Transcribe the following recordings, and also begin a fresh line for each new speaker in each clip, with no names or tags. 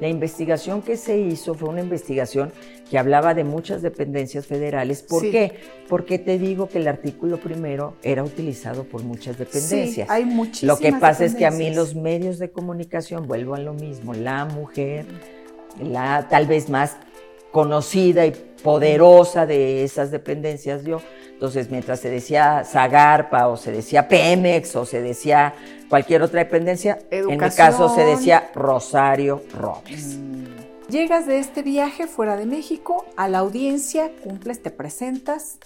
La investigación que se hizo fue una investigación que hablaba de muchas dependencias federales. ¿Por qué? Porque te digo que el artículo primero era utilizado por muchas dependencias.
Sí, hay muchísimas
Lo que pasa es que a mí los medios de comunicación, vuelvo a lo mismo, la mujer, la tal vez más conocida y poderosa de esas dependencias yo. Entonces, mientras se decía Zagarpa o se decía Pemex o se decía cualquier otra dependencia, en mi caso se decía Rosario Robles.
Mm. Llegas de este viaje fuera de México a la audiencia, cumples, te presentas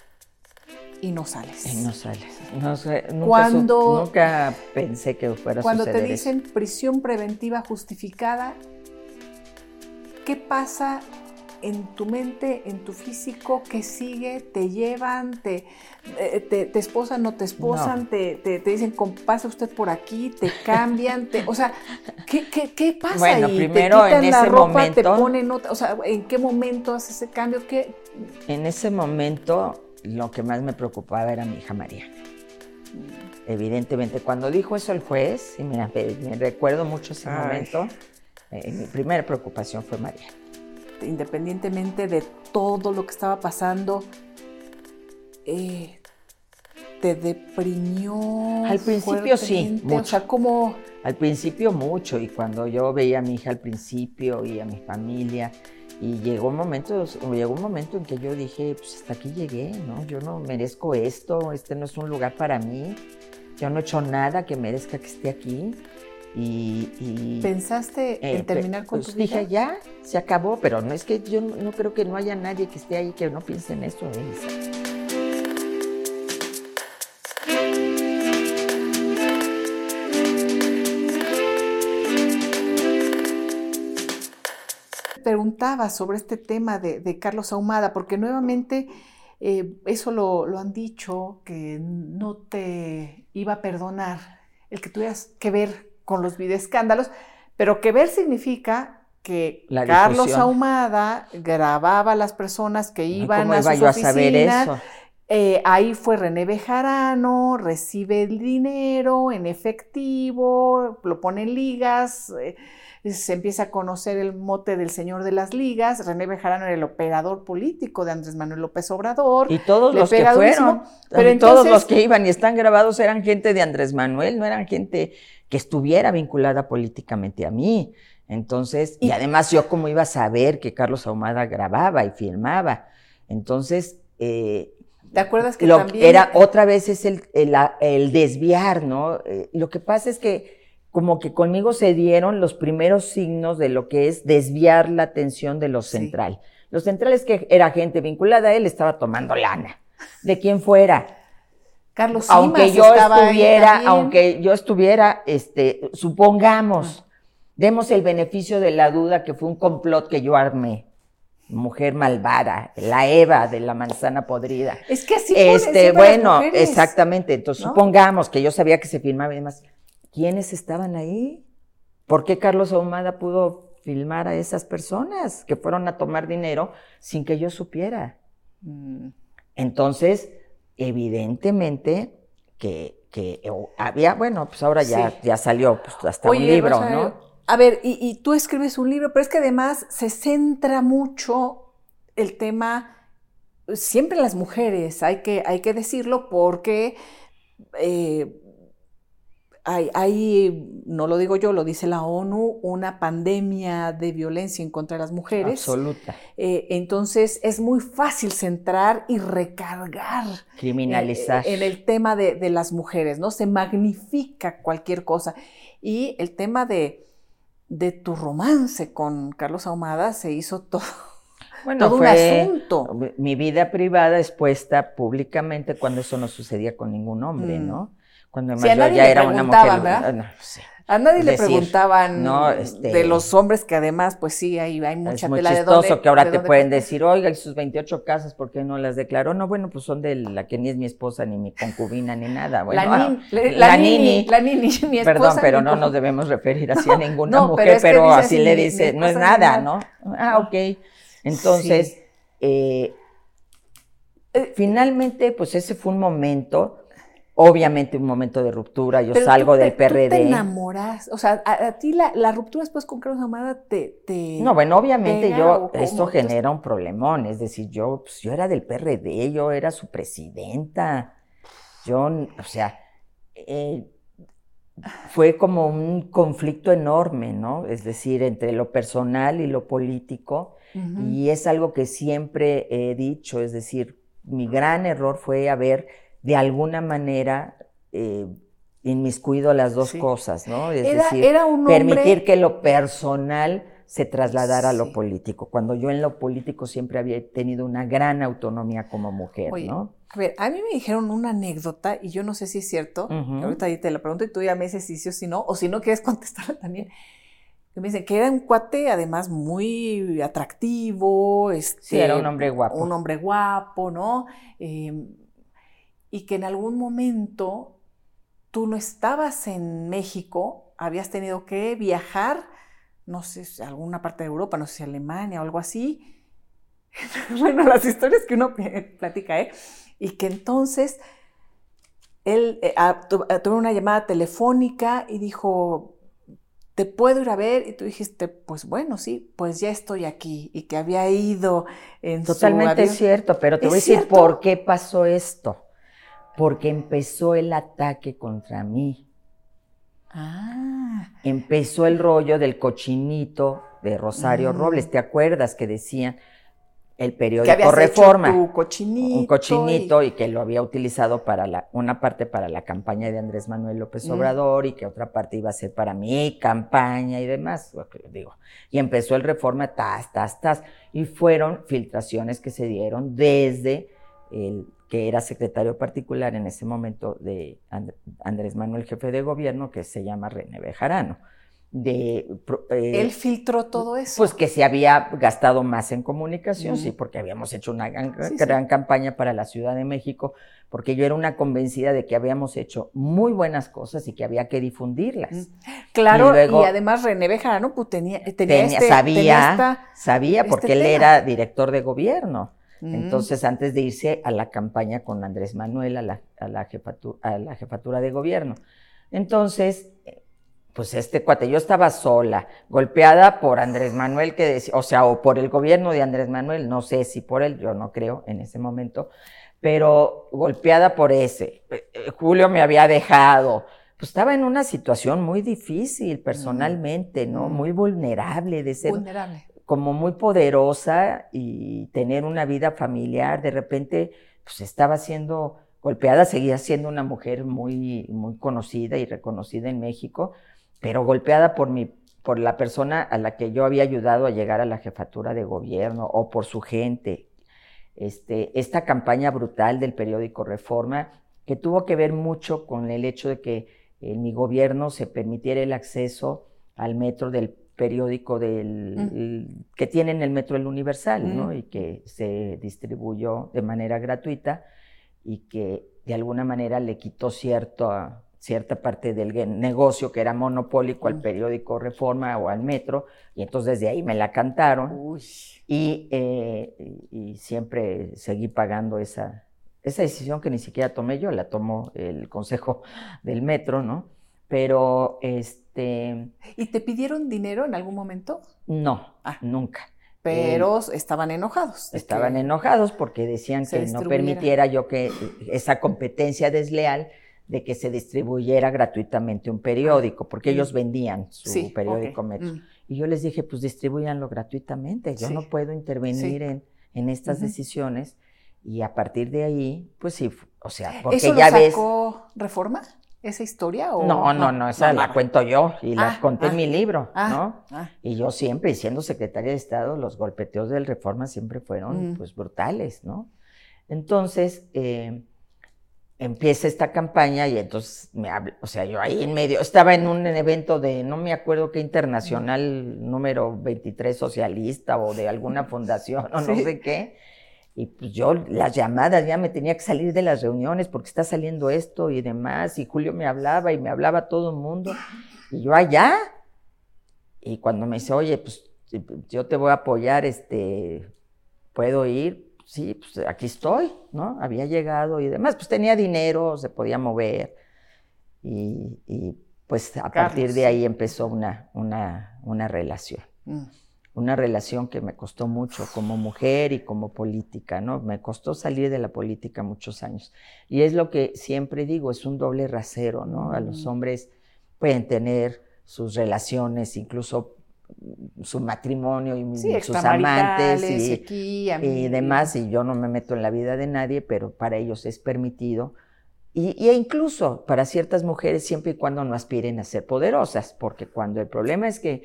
y no sales.
Y no sales. No sé, nunca, nunca pensé que fuera a
Cuando
te
dicen prisión preventiva justificada, ¿qué pasa en tu mente, en tu físico, qué sigue, te llevan, te, eh, te, esposan, no te esposan, Te, te, dicen, pasa usted por aquí, te cambian, te, o sea, ¿qué, qué, qué pasa
bueno,
ahí?
primero en ese momento,
te ponen otra, o sea, ¿en qué momento haces ese cambio? ¿Qué?
En ese momento lo que más me preocupaba era mi hija María. Evidentemente, cuando dijo eso el juez, y mira, me, recuerdo mucho ese momento, eh, mi primera preocupación fue María
independientemente de todo lo que estaba pasando, eh, te deprimió.
Al principio sí,
mucho. O sea, como...
Al principio mucho, y cuando yo veía a mi hija al principio y a mi familia, y llegó un momento, llegó un momento en que yo dije, pues hasta aquí llegué, ¿no? Yo no merezco esto, este no es un lugar para mí, yo no he hecho nada que merezca que esté aquí. Y,
¿Pensaste en eh, terminar con
pues
tu vida?
Dije, ya, se acabó, pero no es que yo no, creo que no haya nadie que esté ahí que no piense en eso, Elisa.
Preguntaba sobre este tema de, Carlos Ahumada, porque nuevamente eh, eso lo, lo han dicho, que no te iba a perdonar el que tuvieras que ver con los videoescándalos, pero que ver significa que Carlos Ahumada grababa a las personas que iban a sus a saber eso? Eh, ahí fue René Bejarano, recibe el dinero en efectivo, lo pone en ligas, eh, se empieza a conocer el mote del señor de las ligas. René Bejarano era el operador político de Andrés Manuel López Obrador.
Y todos los que fueron, pero todos los que iban y están grabados eran gente de Andrés Manuel, no eran gente que estuviera vinculada políticamente a mí. Entonces, y, además yo como iba a saber que Carlos Ahumada grababa y filmaba. Entonces,
eh, ¿te acuerdas que
lo,
también...
Era otra vez es el, el, desviar, ¿no? Eh, lo que pasa es que como que conmigo se dieron los primeros signos de lo que es desviar la atención de lo central. Lo central es que era gente vinculada a él, estaba tomando lana, de quien fuera.
Carlos
aunque yo estuviera, aunque yo estuviera, este, supongamos, demos el beneficio de la duda que fue un complot que yo armé. Mujer malvada, la Eva de la manzana podrida.
Es que así
este, bueno, exactamente. Entonces, supongamos que yo sabía que se filmaba y demás. ¿Quiénes estaban ahí? ¿Por qué Carlos Ahumada pudo filmar a esas personas que fueron a tomar dinero sin que yo supiera? Mm. Entonces, evidentemente que, había, bueno, pues ahora ya, ya salió pues, hasta un libro, ¿no?
A ver, y, tú escribes un libro, pero es que además se centra mucho el tema, siempre en las mujeres, hay que, hay que decirlo, porque eh, hay, no lo digo yo, lo dice la ONU, una pandemia de violencia en contra de las mujeres.
Absoluta.
Eh, entonces es muy fácil centrar y recargar.
Criminalizar.
en el tema de, las mujeres, ¿no? Se magnifica cualquier cosa. Y el tema de, de tu romance con Carlos Ahumada se hizo todo.
Bueno, todo un asunto. Mi vida privada expuesta públicamente cuando eso no sucedía con ningún hombre, mm. ¿no?
Cuando ya era una mujer. A nadie le preguntaban este, de los hombres que además, pues sí, hay, hay mucha
es muy chistoso que ahora te pueden decir, oiga, y sus 28 casas, ¿por qué no las declaró? No, bueno, pues son de la que ni es mi esposa, ni mi concubina, ni nada. Bueno,
la, ah, la, nini, la nini, mi esposa.
Perdón, pero no nos debemos referir así a ninguna mujer, pero, así le dice, no es nada, ¿no? Ah, ok. Entonces, eh, finalmente, pues ese fue un momento obviamente un momento de ruptura, yo salgo del PRD.
Tú te enamoras, o sea, a, ti la, la, ruptura después con Carlos Amada te, te
No, bueno, obviamente yo, esto genera un problemón, es decir, yo, pues, yo era del PRD, yo era su presidenta, yo, o sea, eh, fue como un conflicto enorme, ¿no? Es decir, entre lo personal y lo político, y es algo que siempre he dicho, es decir, mi gran error fue haber de alguna manera eh, inmiscuido las dos cosas, ¿no? Es decir, permitir que lo personal se trasladara a lo político, cuando yo en lo político siempre había tenido una gran autonomía como mujer, ¿no?
A ver, a mí me dijeron una anécdota y yo no sé si es cierto, ahorita te la pregunto y tú ya me dices si sí o si no, o si no quieres contestarla también. Que me dicen que era un cuate además muy atractivo, este,
sí, era un hombre guapo.
Un hombre guapo, ¿no? Eh, y que en algún momento tú no estabas en México, habías tenido que viajar, no sé, a alguna parte de Europa, no sé si Alemania o algo así. bueno, las historias que uno platica, ¿eh? Y que entonces él eh, tuvo una llamada telefónica y dijo, ¿te puedo ir a ver? Y tú dijiste, pues bueno, sí, pues ya estoy aquí. Y que había ido en
Totalmente cierto, pero te voy a decir por qué pasó esto porque empezó el ataque contra mí. Ah. Empezó el rollo del cochinito de Rosario mm. Robles. ¿Te acuerdas que decían el periódico Reforma?
un cochinito
y... que lo había utilizado para la, una parte para la campaña de Andrés Manuel López mm. Obrador y que otra parte iba a ser para mi campaña y demás. Digo. Y empezó el Reforma, tas, tas, tas. Y fueron filtraciones que se dieron desde el que era secretario particular en ese momento de Andrés Manuel, jefe de gobierno, que se llama René Bejarano. De,
eh, Él filtró todo eso.
Pues que se había gastado más en comunicación, sí, porque habíamos hecho una gran, campaña para la Ciudad de México, porque yo era una convencida de que habíamos hecho muy buenas cosas y que había que difundirlas.
Claro, y, además René Bejarano pues, tenía, tenía,
este, sabía, sabía, porque este él era director de gobierno. Mm. Entonces, antes de irse a la campaña con Andrés Manuel, a la, jefatura, de gobierno. Entonces, pues este cuate, yo estaba sola, golpeada por Andrés Manuel, que decía, o sea, o por el gobierno de Andrés Manuel, no sé si por él, yo no creo en ese momento, pero golpeada por ese. Eh, eh, Julio me había dejado, pues estaba en una situación muy difícil personalmente, ¿no? Mm. Muy vulnerable de ser.
Vulnerable
como muy poderosa y tener una vida familiar, de repente pues estaba siendo golpeada, seguía siendo una mujer muy, muy conocida y reconocida en México, pero golpeada por mi por la persona a la que yo había ayudado a llegar a la jefatura de gobierno o por su gente. Este, esta campaña brutal del periódico Reforma, que tuvo que ver mucho con el hecho de que en mi gobierno se permitiera el acceso al metro del periódico del, que tiene en el Metro El Universal, ¿no? Y que se distribuyó de manera gratuita y que de alguna manera le quitó cierto, cierta parte del negocio que era monopólico al periódico Reforma o al Metro, y entonces desde ahí me la cantaron. Y, eh, y, siempre seguí pagando esa, esa decisión que ni siquiera tomé yo, la tomó el Consejo del Metro, ¿no? Pero este.
¿Y te pidieron dinero en algún momento?
No, ah. nunca.
Pero estaban enojados.
Estaban enojados porque decían que no permitiera yo que esa competencia desleal de que se distribuyera gratuitamente un periódico, porque ellos mm. vendían su periódico Metro. Mm. Y yo les dije, pues distribuyanlo gratuitamente, yo no puedo intervenir en, en, estas decisiones. Y a partir de ahí, pues sí, o sea, porque
¿Eso
ya
lo
sacó
Reforma? Esa historia? O...
No, no, no, esa la cuento yo y la ah, conté en ah, mi libro, ah, ¿no? Y yo siempre, siendo secretaria de Estado, los golpeteos del Reforma siempre fueron, mm. pues, brutales, ¿no? Entonces, eh, empieza esta campaña y entonces me habla, o sea, yo ahí en medio, estaba en un evento de, no me acuerdo qué internacional, número 23 socialista o de alguna fundación o no sé qué, y pues yo las llamadas ya me tenía que salir de las reuniones porque está saliendo esto y demás. Y Julio me hablaba y me hablaba todo el mundo. Y yo allá. Y cuando me dice, oye, pues yo te voy a apoyar, este, puedo ir. sí, pues aquí estoy, ¿no? Había llegado y demás, pues tenía dinero, se podía mover y, pues a partir de ahí empezó una, una, una relación. Mm. Una relación que me costó mucho como mujer y como política, ¿no? Me costó salir de la política muchos años. Y es lo que siempre digo, es un doble rasero, ¿no? A los mm. hombres pueden tener sus relaciones, incluso su matrimonio y sus amantes y, y, demás, y yo no me meto en la vida de nadie, pero para ellos es permitido. Y, e incluso para ciertas mujeres, siempre y cuando no aspiren a ser poderosas, porque cuando el problema es que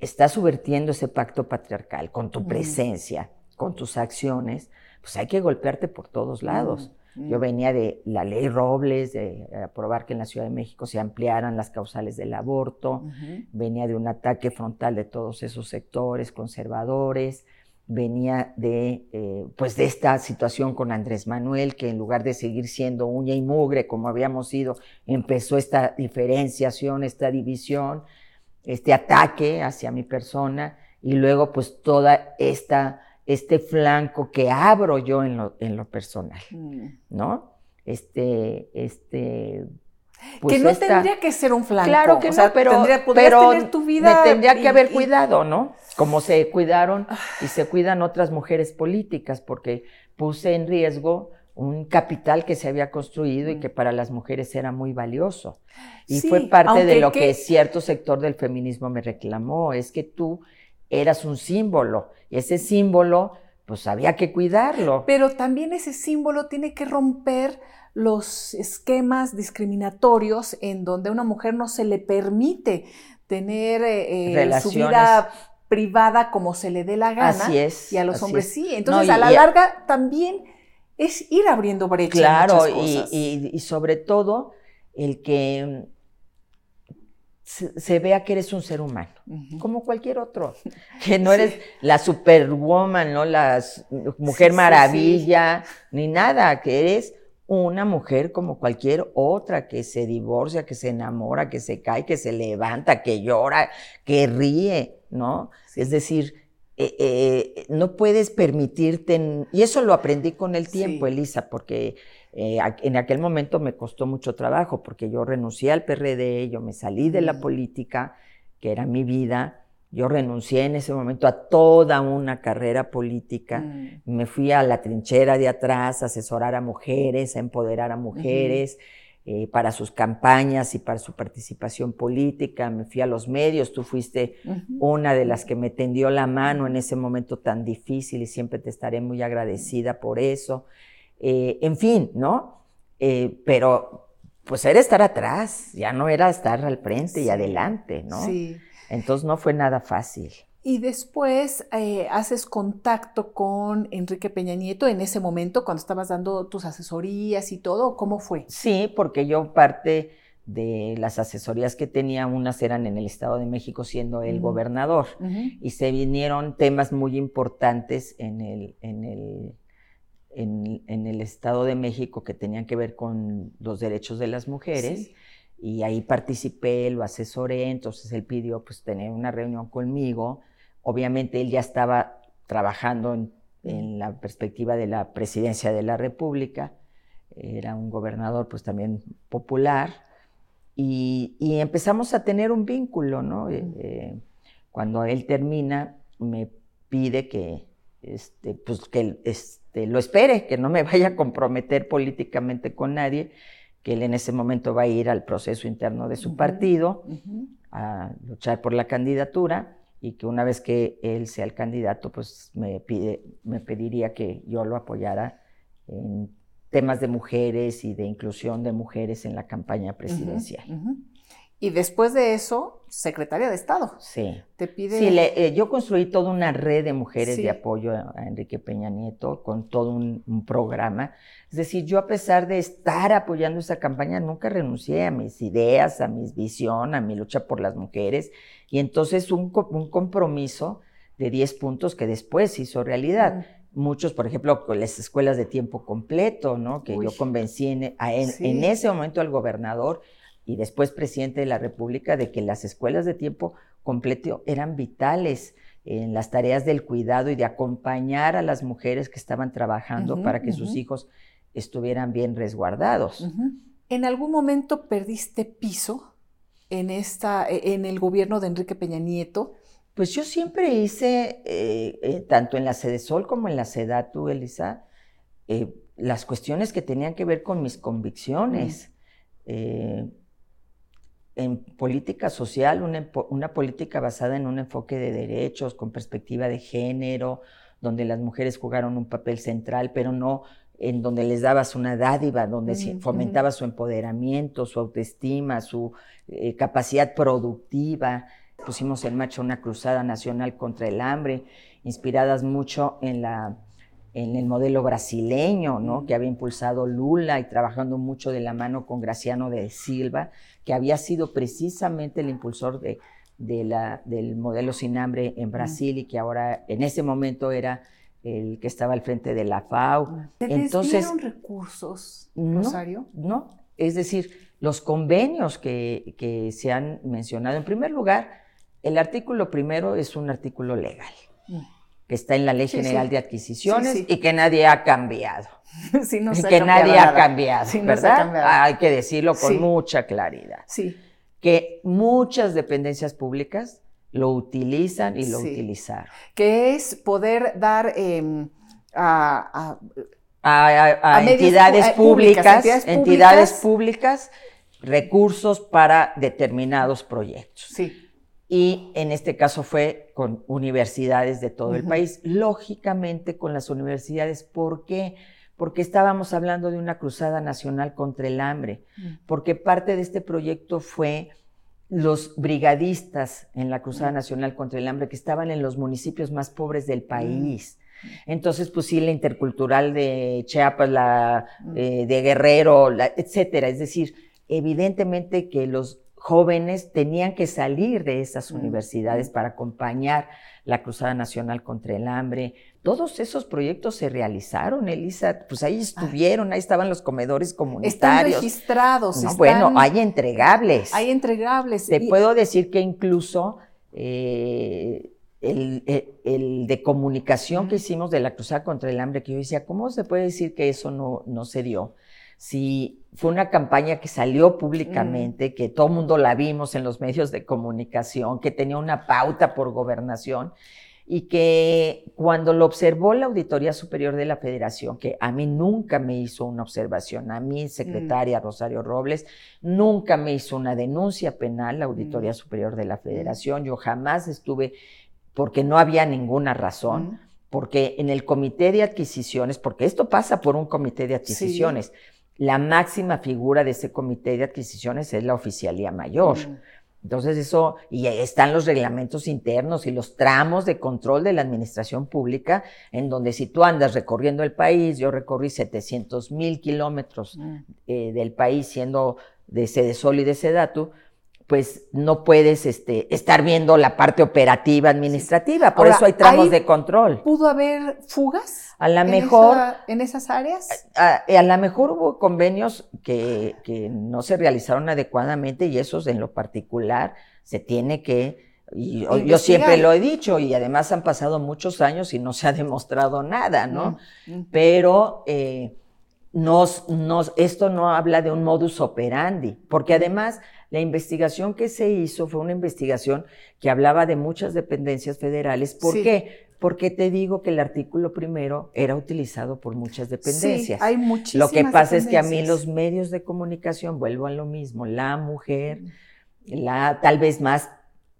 estás subvertiendo ese pacto patriarcal con tu presencia, con tus acciones, pues hay que golpearte por todos lados. Yo venía de la ley Robles, de aprobar que en la Ciudad de México se ampliaran las causales del aborto, venía de un ataque frontal de todos esos sectores conservadores, venía de, eh, pues de esta situación con Andrés Manuel, que en lugar de seguir siendo uña y mugre como habíamos sido, empezó esta diferenciación, esta división, este ataque hacia mi persona, y luego pues toda esta este flanco que abro yo en lo, en lo personal, mm. ¿no? Este, este,
pues que no tendría que ser un flanco.
Claro que no, pero, pero tener tu vida me tendría que haber cuidado, ¿no? Como se cuidaron y se cuidan otras mujeres políticas, porque puse en riesgo un capital que se había construido y mm. que para las mujeres era muy valioso. Y fue parte de lo que cierto sector del feminismo me reclamó, es que tú eras un símbolo. Y ese símbolo, pues había que cuidarlo.
Pero también ese símbolo tiene que romper los esquemas discriminatorios en donde a una mujer no se le permite tener eh, eh, su vida privada como se le dé la gana.
Así es.
Y a los hombres sí. Entonces, a la larga también es ir abriendo brechas.
Claro, y sobre todo el que se, vea que eres un ser humano, como cualquier otro, que no eres la superwoman, no la mujer maravilla, ni nada, que eres una mujer como cualquier otra, que se divorcia, que se enamora, que se cae, que se levanta, que llora, que ríe, ¿no? Es decir, eh, eh, no puedes permitirte, y eso lo aprendí con el tiempo, Elisa, porque eh, en aquel momento me costó mucho trabajo porque yo renuncié al PRD, yo me salí de la mm. política, que era mi vida, yo renuncié en ese momento a toda una carrera política, mm. me fui a la trinchera de atrás a asesorar a mujeres, a empoderar a mujeres. Eh, para sus campañas y para su participación política, me fui a los medios, tú fuiste una de las que me tendió la mano en ese momento tan difícil y siempre te estaré muy agradecida por eso. Eh, en fin, ¿no? Eh, pero pues era estar atrás, ya no era estar al frente y adelante, ¿no? Sí. Entonces no fue nada fácil.
Y después eh, haces contacto con Enrique Peña Nieto en ese momento, cuando estabas dando tus asesorías y todo, ¿cómo fue?
Sí, porque yo parte de las asesorías que tenía, unas eran en el Estado de México siendo el gobernador, y se vinieron temas muy importantes en el, en el en, el Estado de México que tenían que ver con los derechos de las mujeres. Y ahí participé, lo asesoré, entonces él pidió pues tener una reunión conmigo. Obviamente él ya estaba trabajando en, la perspectiva de la presidencia de la República, era un gobernador pues también popular, y, empezamos a tener un vínculo, ¿no? Eh, eh, cuando él termina, me pide que, este, pues que este, lo espere, que no me vaya a comprometer políticamente con nadie, que él en ese momento va a ir al proceso interno de su partido a luchar por la candidatura y que una vez que él sea el candidato, pues me, pide, me pediría que yo lo apoyara en temas de mujeres y de inclusión de mujeres en la campaña presidencial.
Y después de eso, secretaria de Estado.
Sí.
Te pide.
Sí, eh, yo construí toda una red de mujeres de apoyo a, Enrique Peña Nieto con todo un, programa. Es decir, yo a pesar de estar apoyando esa campaña, nunca renuncié a mis ideas, a mi visión, a mi lucha por las mujeres. Y entonces un, un compromiso de 10 puntos que después hizo realidad. Muchos, por ejemplo, con las escuelas de tiempo completo, ¿no? Que yo convencí en, en ese momento al gobernador y después presidente de la República de que las escuelas de tiempo completo eran vitales. en las tareas del cuidado y de acompañar a las mujeres que estaban trabajando para que sus hijos estuvieran bien resguardados.
¿En algún momento perdiste piso en, esta, e, en el gobierno de Enrique Peña Nieto?
Pues yo siempre hice, eh, eh, tanto en la Sede Sol como en la SEDATU, Elisa, eh, las cuestiones que tenían que ver con mis convicciones en política social, una, política basada en un enfoque de derechos, con perspectiva de género, donde las mujeres jugaron un papel central, pero no en donde les dabas una dádiva, donde fomentaba su empoderamiento, su autoestima, su eh, capacidad productiva. Pusimos en marcha una cruzada nacional contra el hambre, inspiradas mucho en la en el modelo brasileño, ¿no? que había impulsado Lula y trabajando mucho de la mano con Graciano de Silva, que había sido precisamente el impulsor de, la, del modelo sin hambre en Brasil y que ahora en ese momento era el que estaba al frente de la FAO.
¿Te Entonces, recursos, Rosario?
No, es decir, los convenios que, que se han mencionado. En primer lugar, el artículo primero es un artículo legal que está en la Ley General de Adquisiciones y que nadie ha cambiado. y que nadie ha cambiado, ¿verdad? Hay que decirlo con mucha claridad.
Sí.
Que muchas dependencias públicas lo utilizan y lo utilizaron.
Que es poder dar em, a,
entidades, públicas, entidades públicas recursos para determinados proyectos.
Sí
y en este caso fue con universidades de todo el país. Lógicamente con las universidades, ¿por qué? Porque estábamos hablando de una cruzada nacional contra el hambre, mm. porque parte de este proyecto fue los brigadistas en la Cruzada. Nacional contra el Hambre que estaban en los municipios más pobres del país. Entonces, pues sí, la intercultural de Chiapas, la eh, de Guerrero, etcétera. Es decir, evidentemente que los jóvenes tenían que salir de esas universidades para acompañar la Cruzada Nacional contra el Hambre. Todos esos proyectos se realizaron, Elisa, pues ahí estuvieron, ahí estaban los comedores comunitarios.
Están registrados.
Bueno, hay entregables.
Hay entregables.
Te puedo decir que incluso eh, el, de comunicación que hicimos de la Cruzada contra el Hambre, que yo decía, ¿cómo se puede decir que eso no, no se dio? si fue una campaña que salió públicamente, mm. que todo el mundo la vimos en los medios de comunicación, que tenía una pauta por gobernación y que cuando lo observó la Auditoría Superior de la Federación, que a mí nunca me hizo una observación, a mí, secretaria mm. Rosario Robles, nunca me hizo una denuncia penal la Auditoría mm. Superior de la Federación, yo jamás estuve, porque no había ninguna razón, porque en el comité de adquisiciones, porque esto pasa por un comité de adquisiciones, la máxima figura de ese comité de adquisiciones es la oficialía mayor. Mm. Entonces eso, y están los reglamentos internos y los tramos de control de la administración pública, en donde si tú andas recorriendo el país, yo recorrí 700 mil kilómetros mm. eh, del país siendo de Sede Sol y de Sedatu, pues no puedes este, estar viendo la parte operativa administrativa, por eso hay tramos de control.
¿Pudo haber fugas?
A lo mejor.
en esas áreas.
A, a lo mejor hubo convenios que, que, no se realizaron adecuadamente y esos en lo particular se tiene que. Y yo siempre lo he dicho y además han pasado muchos años y no se ha demostrado nada, ¿no? Pero eh, nos, nos, esto no habla de un modus operandi, porque además la investigación que se hizo fue una investigación que hablaba de muchas dependencias federales. ¿Por qué? Porque te digo que el artículo primero era utilizado por muchas dependencias.
Sí, hay muchísimas
Lo que pasa es que a mí los medios de comunicación, vuelvo a lo mismo, la mujer, la tal vez más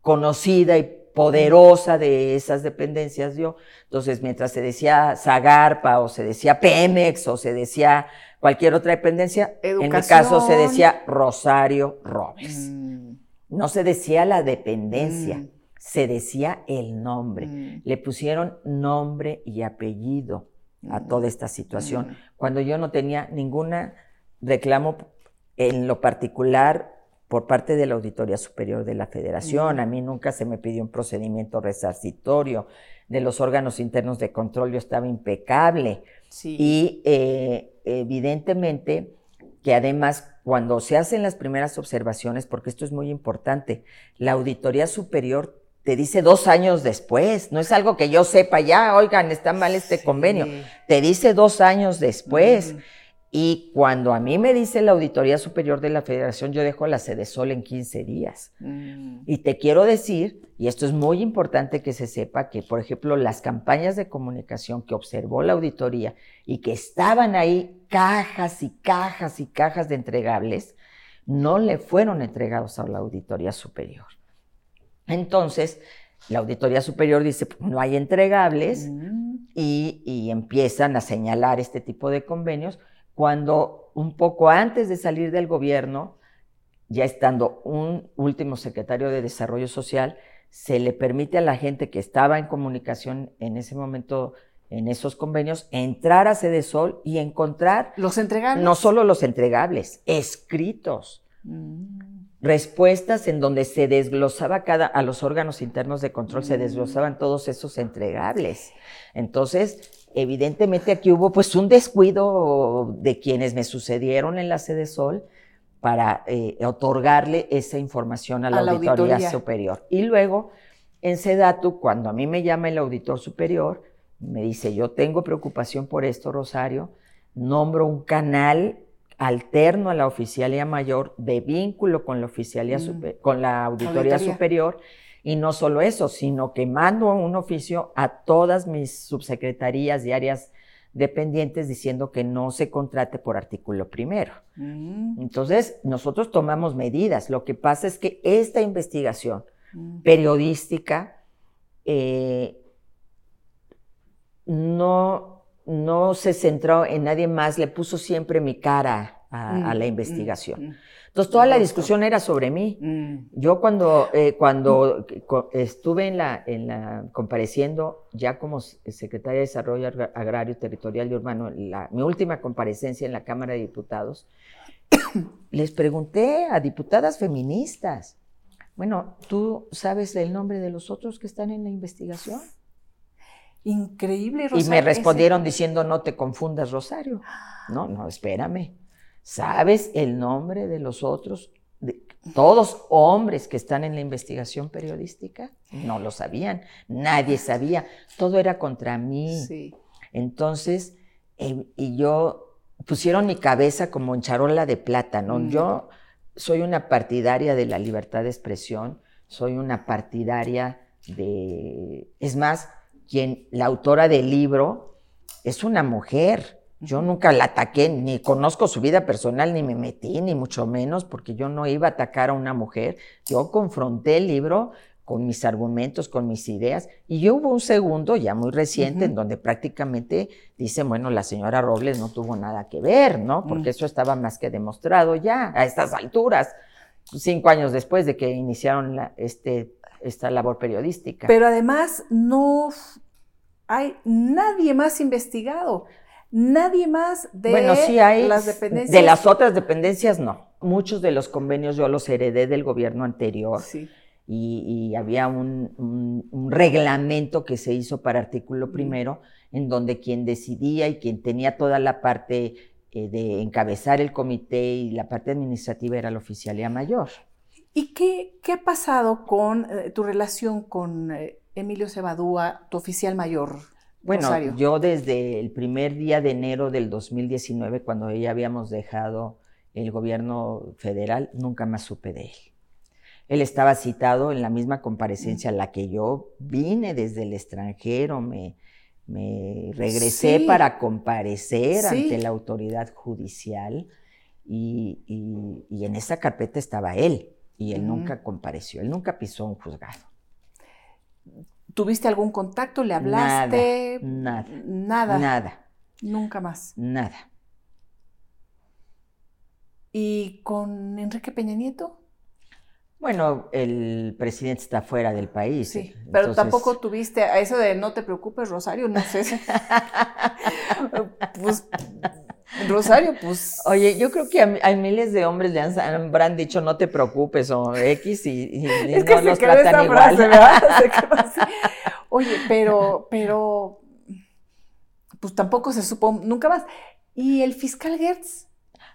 conocida y poderosa de esas dependencias yo. Entonces, mientras se decía Zagarpa o se decía Pemex o se decía cualquier otra dependencia, en mi caso se decía Rosario Robles. Mm. No se decía la dependencia, mm. se decía el nombre. Mm. Le pusieron nombre y apellido a toda esta situación, cuando yo no tenía ninguna reclamo en lo particular por parte de la Auditoría Superior de la Federación. A mí nunca se me pidió un procedimiento resarcitorio. De los órganos internos de control yo estaba impecable. Y eh, evidentemente que además cuando se hacen las primeras observaciones, porque esto es muy importante, la auditoría superior te dice dos años después, no es algo que yo sepa ya, oigan, está mal este convenio, te dice dos años después. Y cuando a mí me dice la Auditoría Superior de la Federación, yo dejo la sede sol en 15 días. Mm. Y te quiero decir, y esto es muy importante que se sepa, que por ejemplo las campañas de comunicación que observó la auditoría y que estaban ahí cajas y cajas y cajas de entregables, no le fueron entregados a la Auditoría Superior. Entonces, la Auditoría Superior dice, pues, no hay entregables mm. y, y empiezan a señalar este tipo de convenios cuando un poco antes de salir del gobierno, ya estando un último secretario de Desarrollo Social, se le permite a la gente que estaba en comunicación en ese momento en esos convenios, entrar a Sede Sol y encontrar...
Los entregables.
No solo los entregables, escritos. Mm. Respuestas en donde se desglosaba cada, a los órganos internos de control, se mm. desglosaban todos esos entregables. Entonces, evidentemente aquí hubo pues un descuido de quienes me sucedieron en la sede Sol para eh, otorgarle esa información a la, auditoría, superior. Y luego, en Sedatu, cuando a mí me llama el auditor superior, me dice, yo tengo preocupación por esto, Rosario, nombro un canal alterno a la oficialía mayor de vínculo con la oficialía mm. con la auditoría, superior y no solo eso, sino que mando un oficio a todas mis subsecretarías y áreas dependientes diciendo que no se contrate por artículo primero. Mm. Entonces, nosotros tomamos medidas. Lo que pasa es que esta investigación mm. periodística eh, no, no se centró en nadie más, le puso siempre mi cara a, la mm, investigación. Entonces, toda la discusión era sobre mí. Mm. Yo cuando, eh, cuando estuve en la, en la, compareciendo ya como secretaria de Desarrollo Agrario, Territorial y Urbano, mi última comparecencia en la Cámara de Diputados, les pregunté a diputadas feministas, bueno, ¿tú sabes el nombre de los otros que están en la investigación?
Increíble,
Rosario. Y me respondieron diciendo, no te confundas, Rosario. No, no, espérame. ¿Sabes el nombre de los otros? De, todos hombres que están en la investigación periodística no lo sabían, nadie sabía, todo era contra mí. Sí. Entonces, em, y yo pusieron mi cabeza como en charola de plata, ¿no? Mm. Yo soy una partidaria de la libertad de expresión, soy una partidaria de, es más, quien la autora del libro es una mujer. Yo nunca la ataqué, ni conozco su vida personal, ni me metí, ni mucho menos, porque yo no iba a atacar a una mujer. Yo confronté el libro con mis argumentos, con mis ideas, y yo hubo un segundo, ya muy reciente, en donde prácticamente dice, bueno, la señora Robles no tuvo nada que ver, ¿no? Porque eso estaba más que demostrado ya a estas alturas, cinco años después de que iniciaron este, esta labor periodística.
Pero además no hay nadie más investigado. Nadie más de las dependencias.
De las otras dependencias, no. Muchos de los convenios yo los heredé del gobierno anterior. Sí. Y, había un, reglamento que se hizo para artículo primero, en donde quien decidía y quien tenía toda la parte eh, de encabezar el comité y la parte administrativa era la oficialía mayor.
¿Y qué, qué ha pasado con eh, tu relación con eh, Emilio Cebadúa, tu oficial mayor?
Bueno, yo desde el primer día de enero del 2019, cuando ya habíamos dejado el gobierno federal, nunca más supe de él. Él estaba citado en la misma comparecencia a la que yo vine desde el extranjero, me, regresé para comparecer ante la autoridad judicial y, en esa carpeta estaba él y él nunca compareció, él nunca pisó un juzgado.
¿Tuviste algún contacto? ¿Le hablaste?
Nada. Nada. Nada.
Nunca más.
Nada.
¿Y con Enrique Peña Nieto?
Bueno, el presidente está fuera del país.
Sí, pero tampoco tuviste a eso de no te preocupes, Rosario, no sé. pues Rosario, pues.
Oye, yo creo que hay miles de hombres le han, dicho no te preocupes o X y, no los tratan igual.
Oye, pero, pero, pues tampoco se supo nunca más. ¿Y el fiscal Gertz?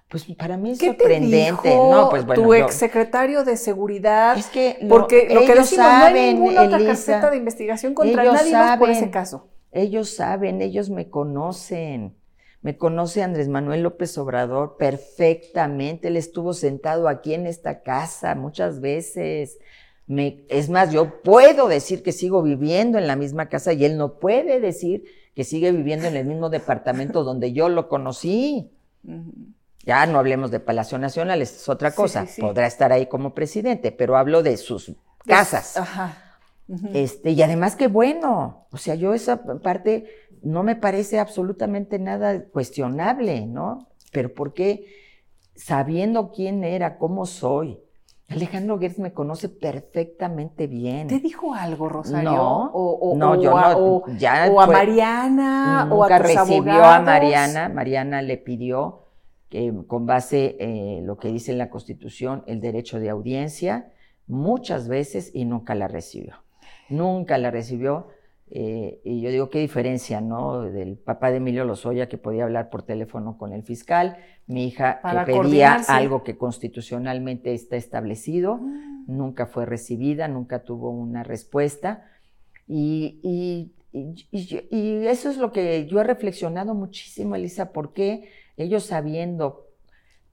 Pues para mí es sorprendente. no, pues bueno,
tu exsecretario de seguridad.
Es que
porque lo que decimos, saben, no hay ninguna otra carpeta de investigación contra nadie más por ese caso.
Ellos saben, ellos me conocen. Me conoce Andrés Manuel López Obrador perfectamente. Él estuvo sentado aquí en esta casa muchas veces. Me, es más, yo puedo decir que sigo viviendo en la misma casa y él no puede decir que sigue viviendo en el mismo departamento donde yo lo conocí. Ya no hablemos de Palacio Nacional, es otra cosa. Podrá estar ahí como presidente, pero hablo de sus casas. Ajá. Este, y además qué bueno. O sea, yo esa parte no me parece absolutamente nada cuestionable, ¿no? Pero ¿por qué sabiendo quién era, cómo soy? Alejandro Gertz me conoce perfectamente bien.
¿Te dijo algo, Rosario?
No,
o,
no, yo
a,
no.
ya o a Mariana,
o
a
recibió a Mariana. Mariana le pidió con base eh, lo que dice en la Constitución, el derecho de audiencia, muchas veces y nunca la recibió. Nunca la recibió. Eh, y yo digo, qué diferencia, ¿no? Del papá de Emilio Lozoya que podía hablar por teléfono con el fiscal, mi hija que pedía algo que constitucionalmente está establecido, mm. nunca fue recibida, nunca tuvo una respuesta. Y, y, y, eso es lo que yo he reflexionado muchísimo, Elisa, ¿por qué? ellos sabiendo,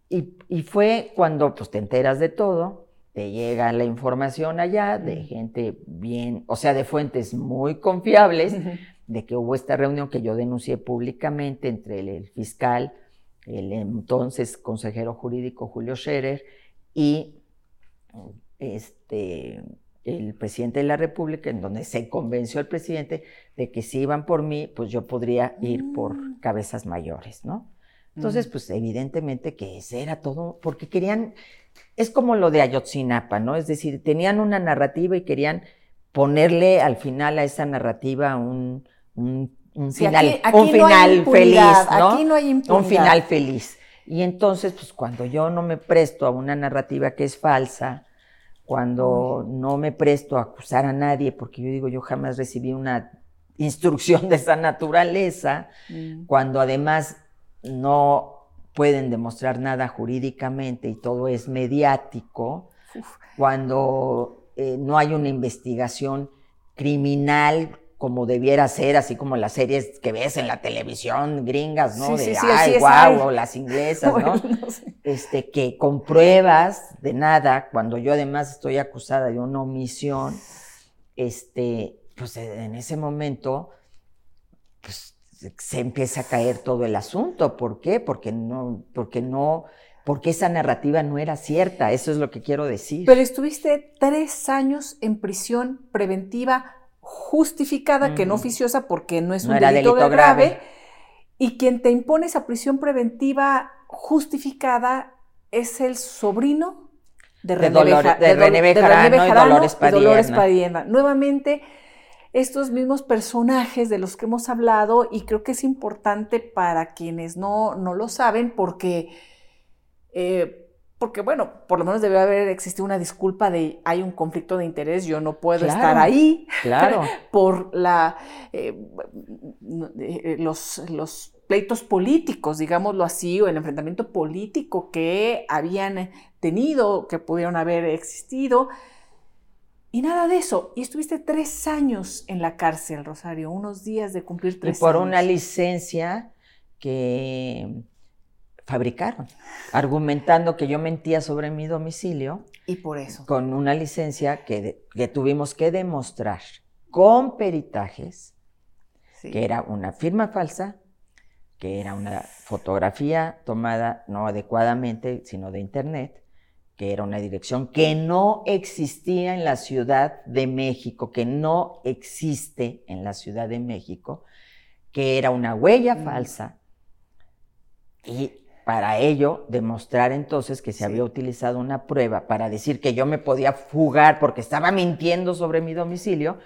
y, fue cuando pues te enteras de todo, te llega la información allá de gente bien, o sea, de fuentes muy confiables, de que hubo esta reunión que yo denuncié públicamente entre el, fiscal, el entonces consejero jurídico Julio Scherer y este, el presidente de la República, en donde se convenció el presidente de que si iban por mí, pues yo podría ir por mm. cabezas mayores, ¿no? Entonces, pues evidentemente que ese era todo, porque querían, es como lo de Ayotzinapa, ¿no? Es decir, tenían una narrativa y querían ponerle al final a esa narrativa un, un, final, un final feliz, ¿no?
Aquí no hay impunidad.
Un final feliz. Y entonces, pues cuando yo no me presto a una narrativa que es falsa, cuando no me presto a acusar a nadie, porque yo digo, yo jamás recibí una instrucción de esa naturaleza, mm. cuando además no pueden demostrar nada jurídicamente y todo es mediático, cuando eh, no hay una investigación criminal como debiera ser, así como las series que ves en la televisión gringas, ¿no? de ay, guau, o las inglesas, ¿no? Este, que con pruebas de nada, cuando yo además estoy acusada de una omisión, este, pues en ese momento, pues se empieza a caer todo el asunto. ¿Por qué? Porque no, porque no, porque esa narrativa no era cierta. Eso es lo que quiero decir.
Pero estuviste tres años en prisión preventiva justificada, que no oficiosa, porque no es un delito, grave, Y quien te impone esa prisión preventiva justificada es el sobrino de,
René, Dolores
Padierna. Nuevamente estos mismos personajes de los que hemos hablado y creo que es importante para quienes no, no lo saben porque, eh, porque, bueno, por lo menos debe haber existido una disculpa de hay un conflicto de interés, yo no puedo estar ahí
claro.
por la, eh, eh, los, los pleitos políticos, digámoslo así, o el enfrentamiento político que habían tenido, que pudieron haber existido. Y nada de eso. Y estuviste tres años en la cárcel, Rosario, unos días de cumplir tres
y por
una
licencia que fabricaron, argumentando que yo mentía sobre mi domicilio.
Y por eso.
Con una licencia que, que tuvimos que demostrar con peritajes que era una firma falsa, que era una fotografía tomada no adecuadamente, sino de internet, que era una dirección que no existía en la Ciudad de México, que no existe en la Ciudad de México, que era una huella mm. falsa. Y para ello, demostrar entonces que se había utilizado una prueba para decir que yo me podía fugar porque estaba mintiendo sobre mi domicilio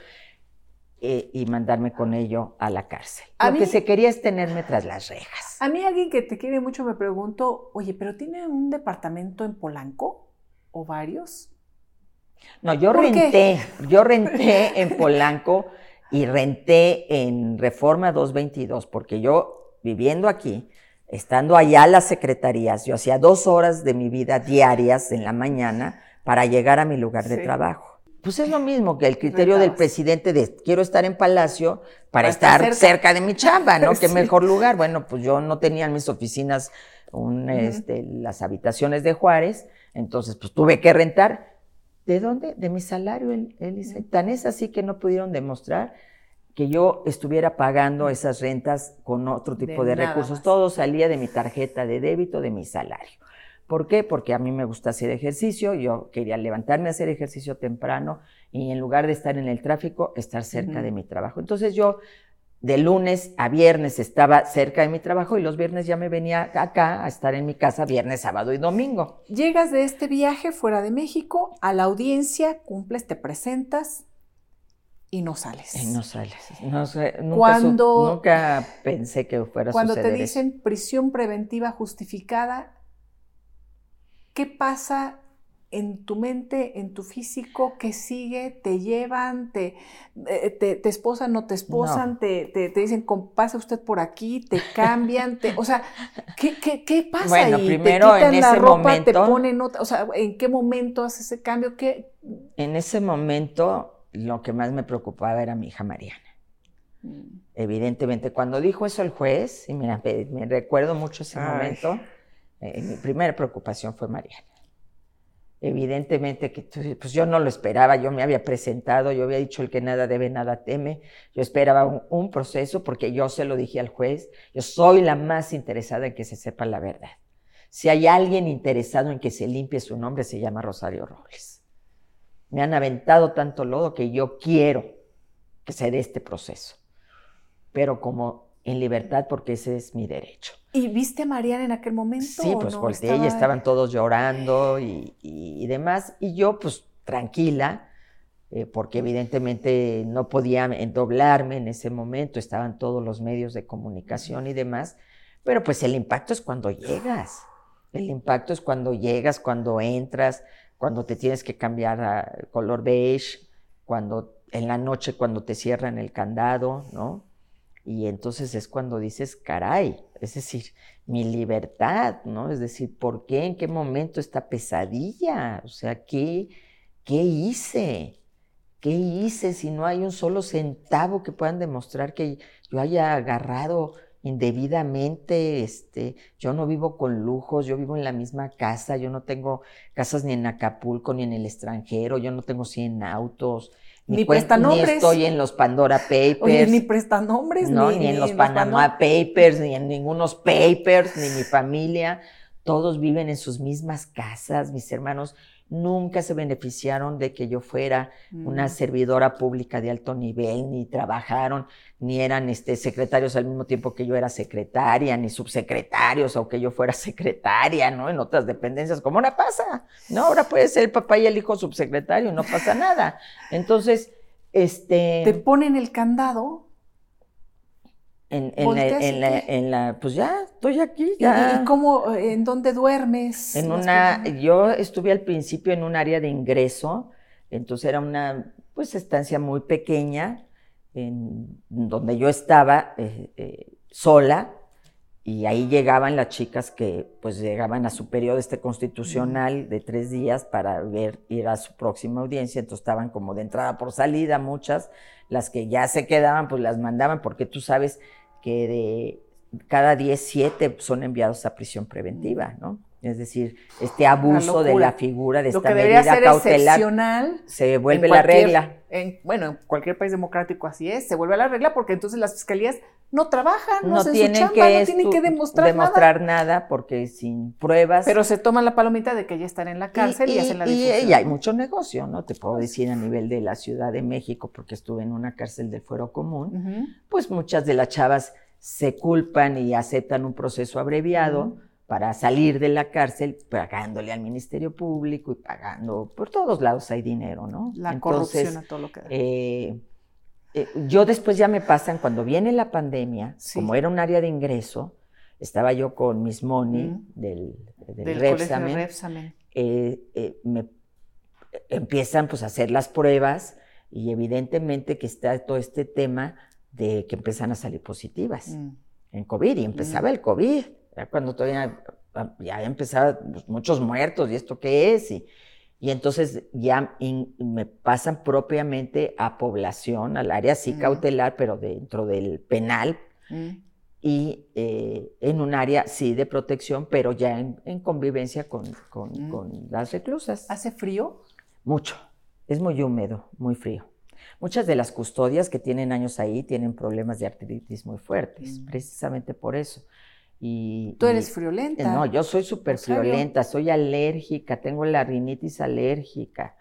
eh, y mandarme con ello a la cárcel. Lo que se quería es tenerme tras las rejas.
A mí alguien que te quiere mucho me preguntó, oye, ¿pero tiene un departamento en Polanco? o varios?
No, yo renté, yo renté en Polanco y renté en Reforma 222, porque yo viviendo aquí, estando allá las secretarías, yo hacía dos horas de mi vida diarias en la mañana para llegar a mi lugar de trabajo. Pues es lo mismo que el criterio del presidente de quiero estar en Palacio para, estar, cerca. de mi chamba, ¿no? Qué mejor lugar. Bueno, pues yo no tenía en mis oficinas este, las habitaciones de Juárez, entonces pues tuve que rentar. ¿De dónde? De mi salario, él, dice. Tan es así que no pudieron demostrar que yo estuviera pagando esas rentas con otro tipo de, recursos. Todo salía de mi tarjeta de débito, de mi salario. ¿Por qué? Porque a mí me gusta hacer ejercicio, yo quería levantarme a hacer ejercicio temprano y en lugar de estar en el tráfico, estar cerca de mi trabajo. Entonces yo de lunes a viernes estaba cerca de mi trabajo y los viernes ya me venía acá a estar en mi casa viernes, sábado y domingo.
Llegas de este viaje fuera de México a la audiencia, cumples, te presentas y no sales.
Y no sales. No sé, nunca, nunca pensé que fuera a
Cuando
te
dicen prisión preventiva justificada, ¿Qué pasa en tu mente, en tu físico? ¿Qué sigue? ¿Te llevan? ¿Te, eh, te, esposan? ¿No te esposan? Te, te, dicen, pase usted por aquí? ¿Te cambian? Te, o sea, ¿qué, qué, qué pasa
bueno, primero en ese momento,
te ponen otra, o sea, ¿en qué momento hace ese cambio? ¿Qué?
En ese momento lo que más me preocupaba era mi hija Mariana. Mm. Evidentemente, cuando dijo eso el juez, y mira, me, recuerdo mucho ese momento, eh, mi primera preocupación fue Mariana. Evidentemente que pues yo no lo esperaba, yo me había presentado, yo había dicho el que nada debe, nada teme, yo esperaba un, proceso porque yo se lo dije al juez, yo soy la más interesada en que se sepa la verdad. Si hay alguien interesado en que se limpie su nombre, se llama Rosario Robles. Me han aventado tanto lodo que yo quiero que se dé este proceso, pero como en libertad porque ese es mi derecho.
¿Y viste a Mariana en aquel momento?
Sí, pues volteé y estaban todos llorando y, demás. Y yo, pues tranquila, eh, porque evidentemente no podía doblarme en ese momento, estaban todos los medios de comunicación y demás. Pero pues el impacto es cuando llegas. El impacto es cuando llegas, cuando entras, cuando te tienes que cambiar a color beige, cuando en la noche cuando te cierran el candado, ¿no? Y entonces es cuando dices, caray, es decir, mi libertad, ¿no? Es decir, ¿por qué? ¿En qué momento esta pesadilla? O sea, ¿qué, qué hice? ¿Qué hice si no hay un solo centavo que puedan demostrar que yo haya agarrado indebidamente, este, yo no vivo con lujos, yo vivo en la misma casa, yo no tengo casas ni en Acapulco ni en el extranjero, yo no tengo 100 autos,
ni, prestanombres.
Ni estoy en los Pandora Papers.
ni prestanombres.
No, ni, en los Panama Papers, ni en ningunos papers, ni mi familia. Todos viven en sus mismas casas, mis hermanos nunca se beneficiaron de que yo fuera una mm. servidora pública de alto nivel, ni trabajaron, ni eran este, secretarios al mismo tiempo que yo era secretaria, ni subsecretarios, o que yo fuera secretaria, ¿no? En otras dependencias, como ahora pasa, ¿no? Ahora puede ser el papá y el hijo subsecretario, no pasa nada. Entonces, este...
Te ponen el candado
en, en, la, pues ya, estoy aquí. Ya.
¿Y, cómo, en dónde duermes?
En una, yo estuve al principio en un área de ingreso, entonces era una, pues, estancia muy pequeña, en donde yo estaba eh, eh, sola, y ahí llegaban las chicas que, pues, llegaban a su periodo este constitucional de tres días para ver, ir a su próxima audiencia, entonces estaban como de entrada por salida muchas, las que ya se quedaban, pues las mandaban, porque tú sabes que de cada 10, 7 son enviados a prisión preventiva, ¿no? Es decir, este abuso de la figura de esta medida cautelar se vuelve la regla.
bueno, en cualquier país democrático así es, se vuelve la regla porque entonces las fiscalías no trabajan, no, tienen, que no tienen que demostrar,
demostrar nada. porque sin pruebas.
Pero se toman la palomita de que ya están en la cárcel y, hacen la difusión.
Y, hay mucho negocio, ¿no? Te puedo decir a nivel de la Ciudad de México, porque estuve en una cárcel del Fuero Común, pues muchas de las chavas se culpan y aceptan un proceso abreviado. Para salir de la cárcel pagándole al Ministerio Público y pagando, por todos lados hay dinero, ¿no?
La corrupción a todo lo que da.
Eh, eh, yo después ya me pasan, cuando viene la pandemia, como era un área de ingreso, estaba yo con Miss Money del, del, Repsamen, eh, eh, me empiezan pues a hacer las pruebas y evidentemente que está todo este tema de que empiezan a salir positivas mm. en COVID y empezaba mm. el COVID. Cuando todavía ya empezaba pues, muchos muertos, ¿y esto qué es? Y, y entonces ya me pasan propiamente a población, al área sí mm. cautelar, pero dentro del penal. Mm. Y eh, en un área sí de protección, pero ya en, convivencia con, mm. con, las reclusas.
¿Hace frío?
Mucho. Es muy húmedo, muy frío. Muchas de las custodias que tienen años ahí tienen problemas de artritis muy fuertes, precisamente por eso.
¿Tú eres friolenta?
No, yo soy súper friolenta, soy alérgica, tengo la rinitis alérgica.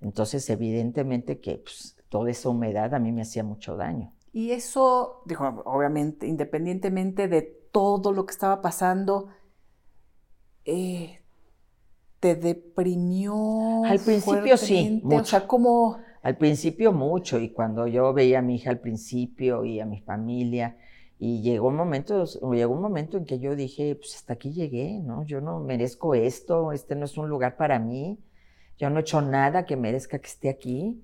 Entonces, evidentemente que pues, toda esa humedad a mí me hacía mucho daño.
Y eso, dijo, obviamente, independientemente de todo lo que estaba pasando, eh, ¿te deprimió?
Al principio sí.
Mucho. O sea, ¿cómo?
Al principio mucho. Y cuando yo veía a mi hija al principio y a mi familia, y llegó un momento, llegó un momento en que yo dije, pues hasta aquí llegué, ¿no? Yo no merezco esto, este no es un lugar para mí, yo no he hecho nada que merezca que esté aquí.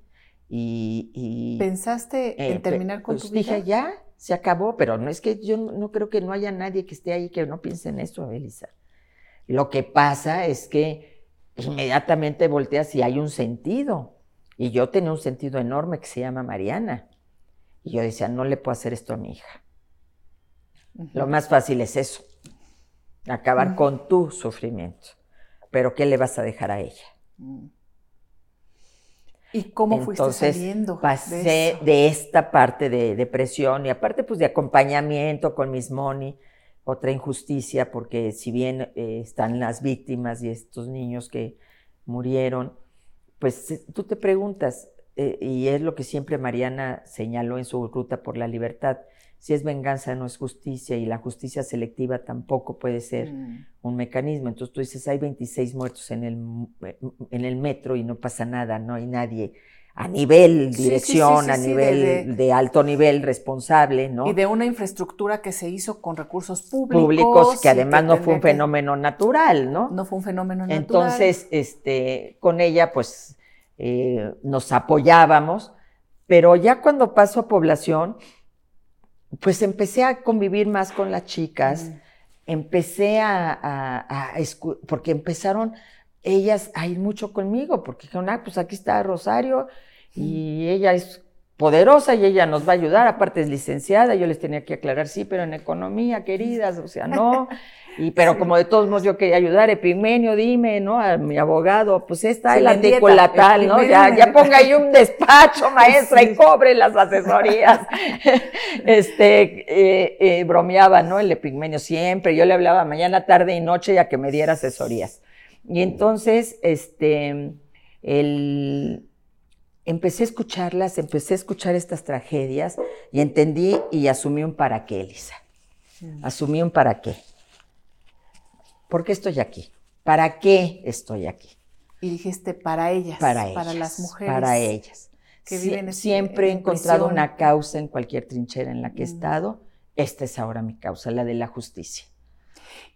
Y,
¿Pensaste en eh, terminar con
pues
tu vida?
Dije, ya, se acabó, pero no es que yo no, creo que no haya nadie que esté ahí que no piense en eso, Elisa. Lo que pasa es que inmediatamente volteas y hay un sentido. Y yo tenía un sentido enorme que se llama Mariana. Y yo decía, no le puedo hacer esto a mi hija lo más fácil es eso, acabar con tu sufrimiento. Pero ¿qué le vas a dejar a ella? Mm.
¿Y cómo fuiste saliendo?
Pasé de, esta parte de depresión y aparte pues de acompañamiento con Miss Money, otra injusticia, porque si bien eh, están las víctimas y estos niños que murieron, pues eh, tú te preguntas, eh, y es lo que siempre Mariana señaló en su ruta por la libertad, si es venganza no es justicia y la justicia selectiva tampoco puede ser mm. un mecanismo. Entonces tú dices, hay 26 muertos en el, en el metro y no pasa nada, no hay nadie a nivel dirección, a nivel de, alto nivel responsable, ¿no?
Y de una infraestructura que se hizo con recursos públicos.
Públicos, que además no fue un fenómeno natural, ¿no?
No fue un fenómeno natural.
Entonces, este, con ella, pues, eh, nos apoyábamos, pero ya cuando paso a población, pues empecé a convivir más con las chicas, mm. empecé a, porque empezaron ellas a ir mucho conmigo, porque dijeron, ah, pues aquí está Rosario y ella es poderosa y ella nos va a ayudar, aparte es licenciada, yo les tenía que aclarar, sí, pero en economía, queridas, o sea, no. Y, pero como de todos modos yo quería ayudar, Epigmenio, dime, ¿no? A mi abogado, pues esta es la tal, ¿no? Ya, ya ponga ahí un despacho, maestra, y cobre las asesorías. este, eh, eh, bromeaba, ¿no? El Epigmenio siempre, yo le hablaba mañana, tarde y noche ya que me diera asesorías. Y entonces, este, el, empecé a escucharlas, empecé a escuchar estas tragedias y entendí y asumí un para qué, Elisa. Asumí un para qué. ¿Por qué estoy aquí? ¿Para qué estoy aquí?
Y dijiste para ellas, para, ellas, para las mujeres.
Para ellas. Que viven
siempre
he encontrado una causa en cualquier trinchera en la que he mm. estado. Esta es ahora mi causa, la de la justicia.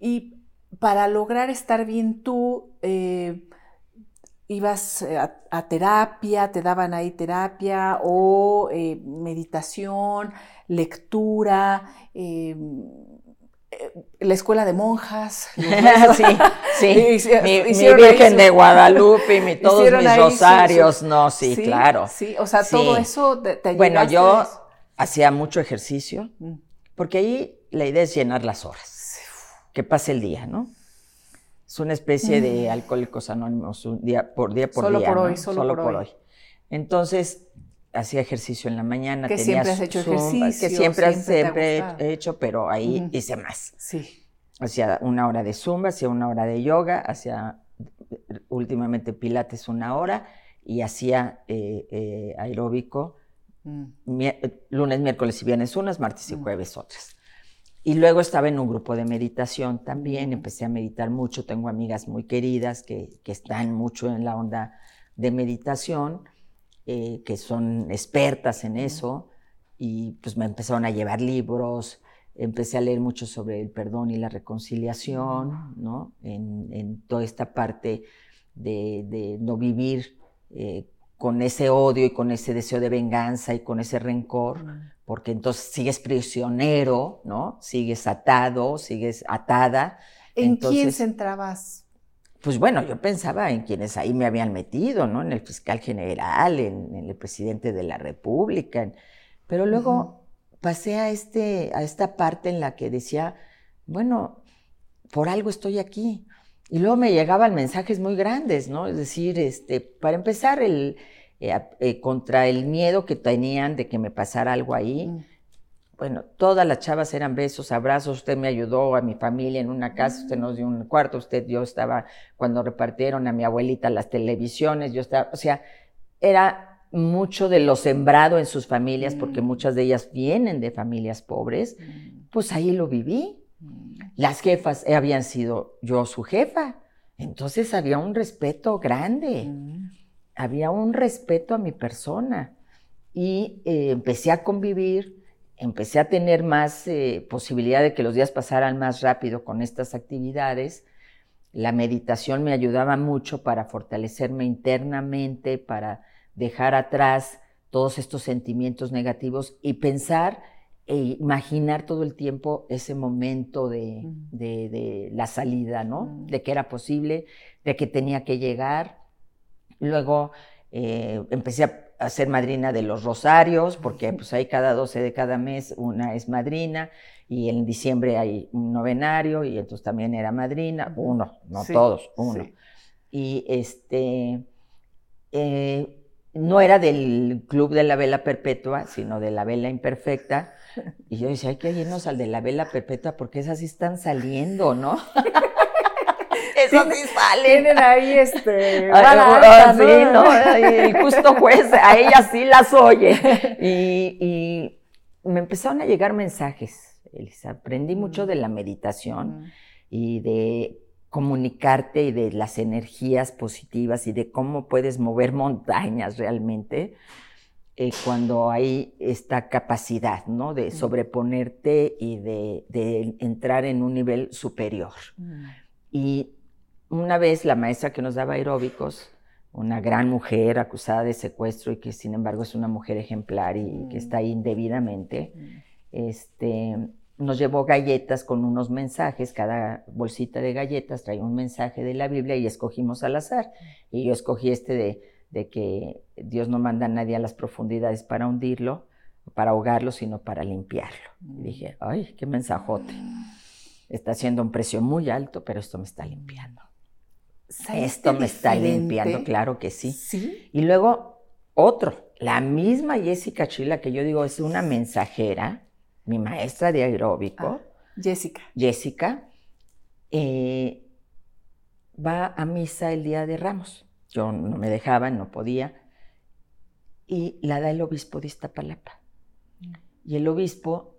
Y para lograr estar bien tú, eh, ibas eh, a, terapia, te daban ahí terapia o eh, meditación, lectura, em, eh, la escuela de monjas.
sí, sí. mi, Virgen de Guadalupe y todos mis rosarios, no, sí, claro.
Sí, o sea, todo eso te, te
Bueno, yo hacía mucho ejercicio, mm. porque ahí la idea es llenar las horas, que pase el día, ¿no? Es una especie de alcohólicos anónimos, un día por día por
solo
día.
Por hoy, solo, por, hoy.
Entonces, hacía ejercicio en la mañana.
Que siempre has hecho ejercicio.
Que siempre, siempre, he hecho, pero ahí hice más.
Sí.
Hacía una hora de zumba, hacía una hora de yoga, hacía últimamente pilates una hora y hacía eh, eh, aeróbico mm. lunes, miércoles y viernes unas, martes y mm. jueves otras. Y luego estaba en un grupo de meditación también, empecé a meditar mucho, tengo amigas muy queridas que, están mucho en la onda de meditación, eh, que son expertas en eso, y pues me empezaron a llevar libros, empecé a leer mucho sobre el perdón y la reconciliación, ¿no? En, toda esta parte de, no vivir eh, con ese odio y con ese deseo de venganza y con ese rencor, porque entonces sigues prisionero, ¿no? Sigues atado, sigues atada.
¿En quién centrabas?
Pues bueno, yo pensaba en quienes ahí me habían metido, ¿no? En el fiscal general, en, el presidente de la República. Pero luego pasé a, este, a esta parte en la que decía, bueno, por algo estoy aquí. Y luego me llegaban mensajes muy grandes, ¿no? Es decir, este, para empezar, el, eh, eh, contra el miedo que tenían de que me pasara algo ahí. Mm. Bueno, todas las chavas eran besos, abrazos, usted me ayudó a mi familia en una casa, usted nos dio un cuarto, usted, yo estaba, cuando repartieron a mi abuelita las televisiones, yo estaba, o sea, era mucho de lo sembrado en sus familias, porque mm. muchas de ellas vienen de familias pobres, mm. pues ahí lo viví. Las jefas habían sido yo su jefa, entonces había un respeto grande había un respeto a mi persona y eh, empecé a convivir, empecé a tener más eh, posibilidad de que los días pasaran más rápido con estas actividades. La meditación me ayudaba mucho para fortalecerme internamente, para dejar atrás todos estos sentimientos negativos y pensar e imaginar todo el tiempo ese momento de, de la salida, ¿no? De que era posible, de que tenía que llegar Luego eh, empecé a, ser madrina de los rosarios, porque pues ahí cada 12 de cada mes una es madrina, y en diciembre hay un novenario, y entonces también era madrina, uno, no todos, uno. Y este, eh, no era del club de la vela perpetua, sino de la vela imperfecta. Y yo decía, hay que irnos al de la vela perpetua porque esas sí están saliendo, ¿no?
Eso sí sale. Tienen ahí este.
Ah, sí, ¿no? El justo juez, a ella sí las oye. Y, me empezaron a llegar mensajes, Elisa. Aprendí mucho mm. de la meditación mm. y de comunicarte y de las energías positivas y de cómo puedes mover montañas realmente eh, cuando hay esta capacidad, ¿no? De mm. sobreponerte y de, de entrar en un nivel superior. Y una vez la maestra que nos daba aeróbicos, una gran mujer acusada de secuestro y que sin embargo es una mujer ejemplar y que está ahí indebidamente, mm. este, nos llevó galletas con unos mensajes, cada bolsita de galletas traía un mensaje de la Biblia y escogimos al azar. Y yo escogí este de, de que Dios no manda a nadie a las profundidades para hundirlo, para ahogarlo, sino para limpiarlo. Y mm. dije, ay, qué mensajote. Está haciendo un precio muy alto, pero esto me está limpiando. Esto me está limpiando, claro que sí.
Sí.
Y luego otro, la misma Jessica Chila, que yo digo es una mensajera, mi maestra de aeróbico.
Ah, Jessica.
Jessica, eh, va a misa el día de Ramos. Yo no me dejaba, no podía. Y la da el obispo de Iztapalapa. Mm. Y el obispo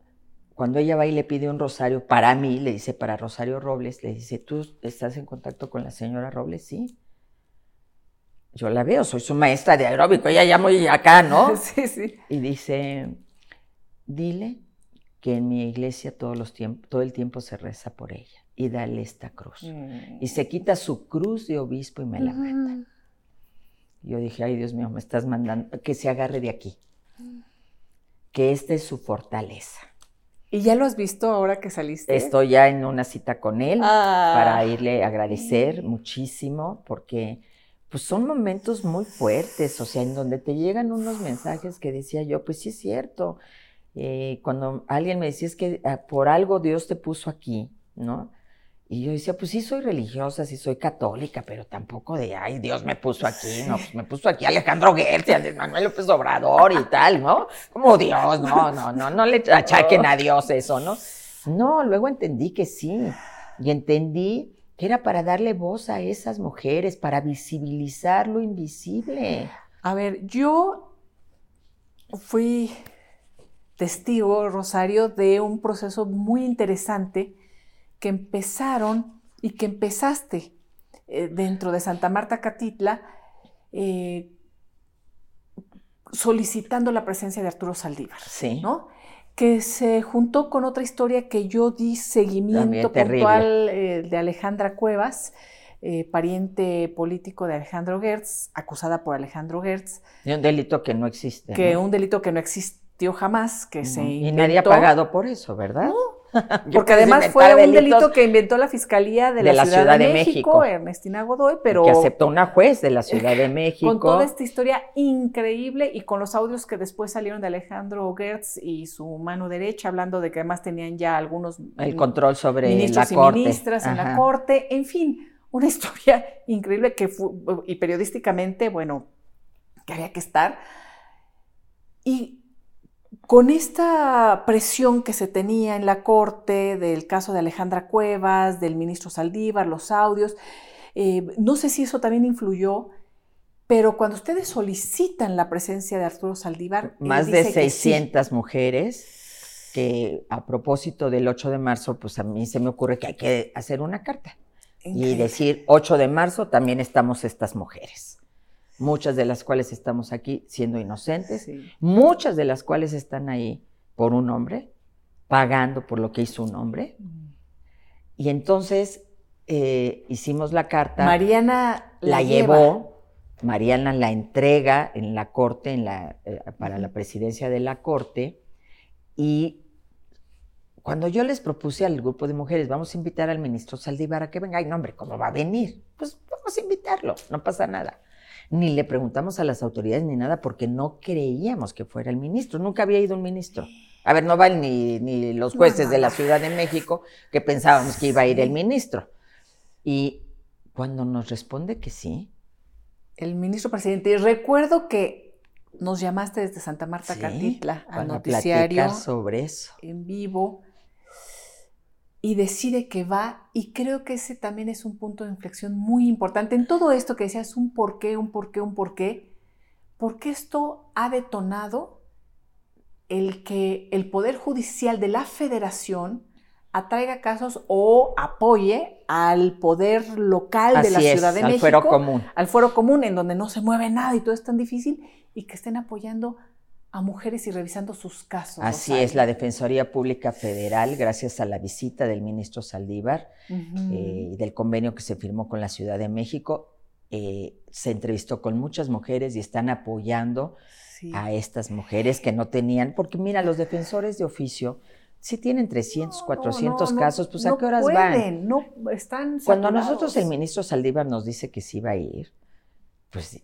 cuando ella va y le pide un rosario para mí, le dice para Rosario Robles, le dice, ¿tú estás en contacto con la señora Robles? Sí. Yo la veo, soy su maestra de aeróbico, ella ya muy acá, ¿no?
sí, sí.
Y dice, dile que en mi iglesia todos los todo el tiempo se reza por ella y dale esta cruz. Mm. Y se quita su cruz de obispo y me la manda. Yo dije, ay Dios mío, me estás mandando, que se agarre de aquí, mm. que esta es su fortaleza
¿Y ya lo has visto ahora que saliste?
Estoy ya en una cita con él para ah. irle a agradecer muchísimo porque pues son momentos muy fuertes, o sea, en donde te llegan unos mensajes que decía yo, pues sí es cierto. Eh, cuando alguien me decía es que ah, por algo Dios te puso aquí, ¿no? Y yo decía, pues sí soy religiosa, sí soy católica, pero tampoco de, ay, Dios me puso aquí, no, pues me puso aquí Alejandro Gertz, Manuel López Obrador y tal, ¿no? Como Dios, no, no, no, no le achaquen a Dios eso, ¿no? No, luego entendí que sí, y entendí que era para darle voz a esas mujeres, para visibilizar lo invisible.
A ver, yo fui testigo, Rosario, de un proceso muy interesante que empezaron y que empezaste eh, dentro de Santa Marta Catitla eh, solicitando la presencia de Arturo Saldívar,
sí.
¿no? que se juntó con otra historia que yo di seguimiento puntual eh, de Alejandra Cuevas, pariente político de Alejandro Gertz, acusada por Alejandro Gertz.
De un delito que no existe.
Que un delito que no existió jamás, que se inventó.
Y nadie ha pagado por eso, ¿verdad?
Porque además fue un delito que inventó la Fiscalía de, la, Ciudad, de, México, Ernestina Godoy, pero...
Que aceptó una juez de la Ciudad de México.
Con toda esta historia increíble y con los audios que después salieron de Alejandro Gertz y su mano derecha, hablando de que además tenían ya algunos...
El control sobre
ministros
la corte.
y ministras en la corte, en fin, una historia increíble que fue, y periodísticamente, bueno, que había que estar. Y con esta presión que se tenía en la corte del caso de Alejandra Cuevas, del ministro Saldívar, los audios, eh, no sé si eso también influyó, pero cuando ustedes solicitan la presencia de Arturo Saldívar...
Más de 600 mujeres que a propósito del 8 de marzo, pues a mí se me ocurre que hay que hacer una carta y decir 8 de marzo también estamos estas mujeres muchas de las cuales estamos aquí siendo inocentes, muchas de las cuales están ahí por un hombre, pagando por lo que hizo un hombre. Mm. Y entonces eh, hicimos la carta.
Mariana
la, llevó, Mariana la entrega en la corte, en la, eh, para la presidencia de la corte, y cuando yo les propuse al grupo de mujeres, vamos a invitar al ministro Saldívar a que venga, ay, no, hombre, ¿cómo va a venir? Pues vamos a invitarlo, no pasa nada ni le preguntamos a las autoridades ni nada porque no creíamos que fuera el ministro. Nunca había ido un ministro. A ver, no van ni, ni los jueces de la Ciudad de México que pensábamos que iba a ir el ministro. Y cuando nos responde que sí.
El ministro presidente, recuerdo que nos llamaste desde Santa Marta Catitla al noticiario
sobre eso.
en vivo y decide que va y creo que ese también es un punto de inflexión muy importante en todo esto que decías un por qué, un por qué, un por qué, porque esto ha detonado el que el Poder Judicial de la Federación atraiga casos o apoye al poder local de la Ciudad de México, al
fuero común,
al fuero común en donde no se mueve nada y todo es tan difícil y que estén apoyando a mujeres y revisando sus casos.
Así es, la Defensoría Pública Federal, gracias a la visita del ministro Saldívar eh, y del convenio que se firmó con la Ciudad de México, eh, se entrevistó con muchas mujeres y están apoyando a estas mujeres que no tenían, porque mira, los defensores de oficio, si tienen 300, 400 casos, pues ¿a qué horas van?
No, están
Cuando nosotros el ministro Saldívar nos dice que sí va a ir, pues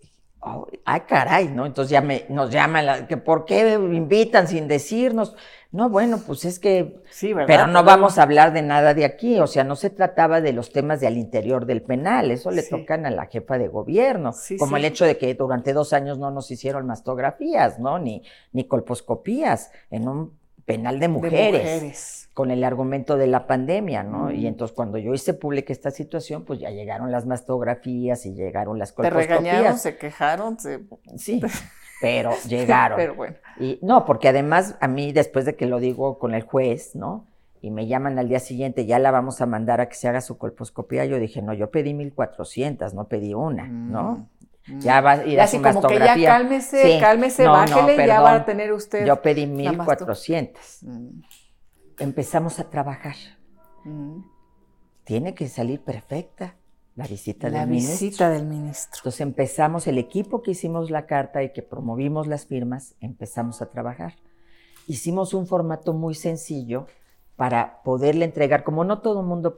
ay, caray, ¿no? Entonces ya me, nos llaman, que ¿por qué me invitan sin decirnos? No, bueno, pues es que,
sí, ¿verdad?
pero no vamos a hablar de nada de aquí, o sea, no se trataba de los temas de al interior del penal, eso le tocan a la jefa de gobierno, como el hecho de que durante dos años no nos hicieron mastografías, ¿no? Ni, ni colposcopías en un penal de mujeres, con el argumento de la pandemia, ¿no? Y entonces cuando yo hice pública esta situación, pues ya llegaron las mastografías y llegaron las colposcopías.
¿Te regañaron, se quejaron?
Sí, pero llegaron.
pero bueno.
Y no, porque además a mí después de que lo digo con el juez, ¿no? Y me llaman al día siguiente, ya la vamos a mandar a que se haga su colposcopía. Yo dije, no, yo pedí 1400, no pedí una, ¿no? Mm. Ya va a ir a su como que ya
cálmese, cálmese, bájele, ya va a tener usted.
Yo pedí 1400. Mm. Empezamos a trabajar. Mm. Tiene que salir perfecta la visita del ministro.
La visita del ministro.
Entonces empezamos, el equipo que hicimos la carta y que promovimos las firmas, empezamos a trabajar. Hicimos un formato muy sencillo para poderle entregar, como no todo el mundo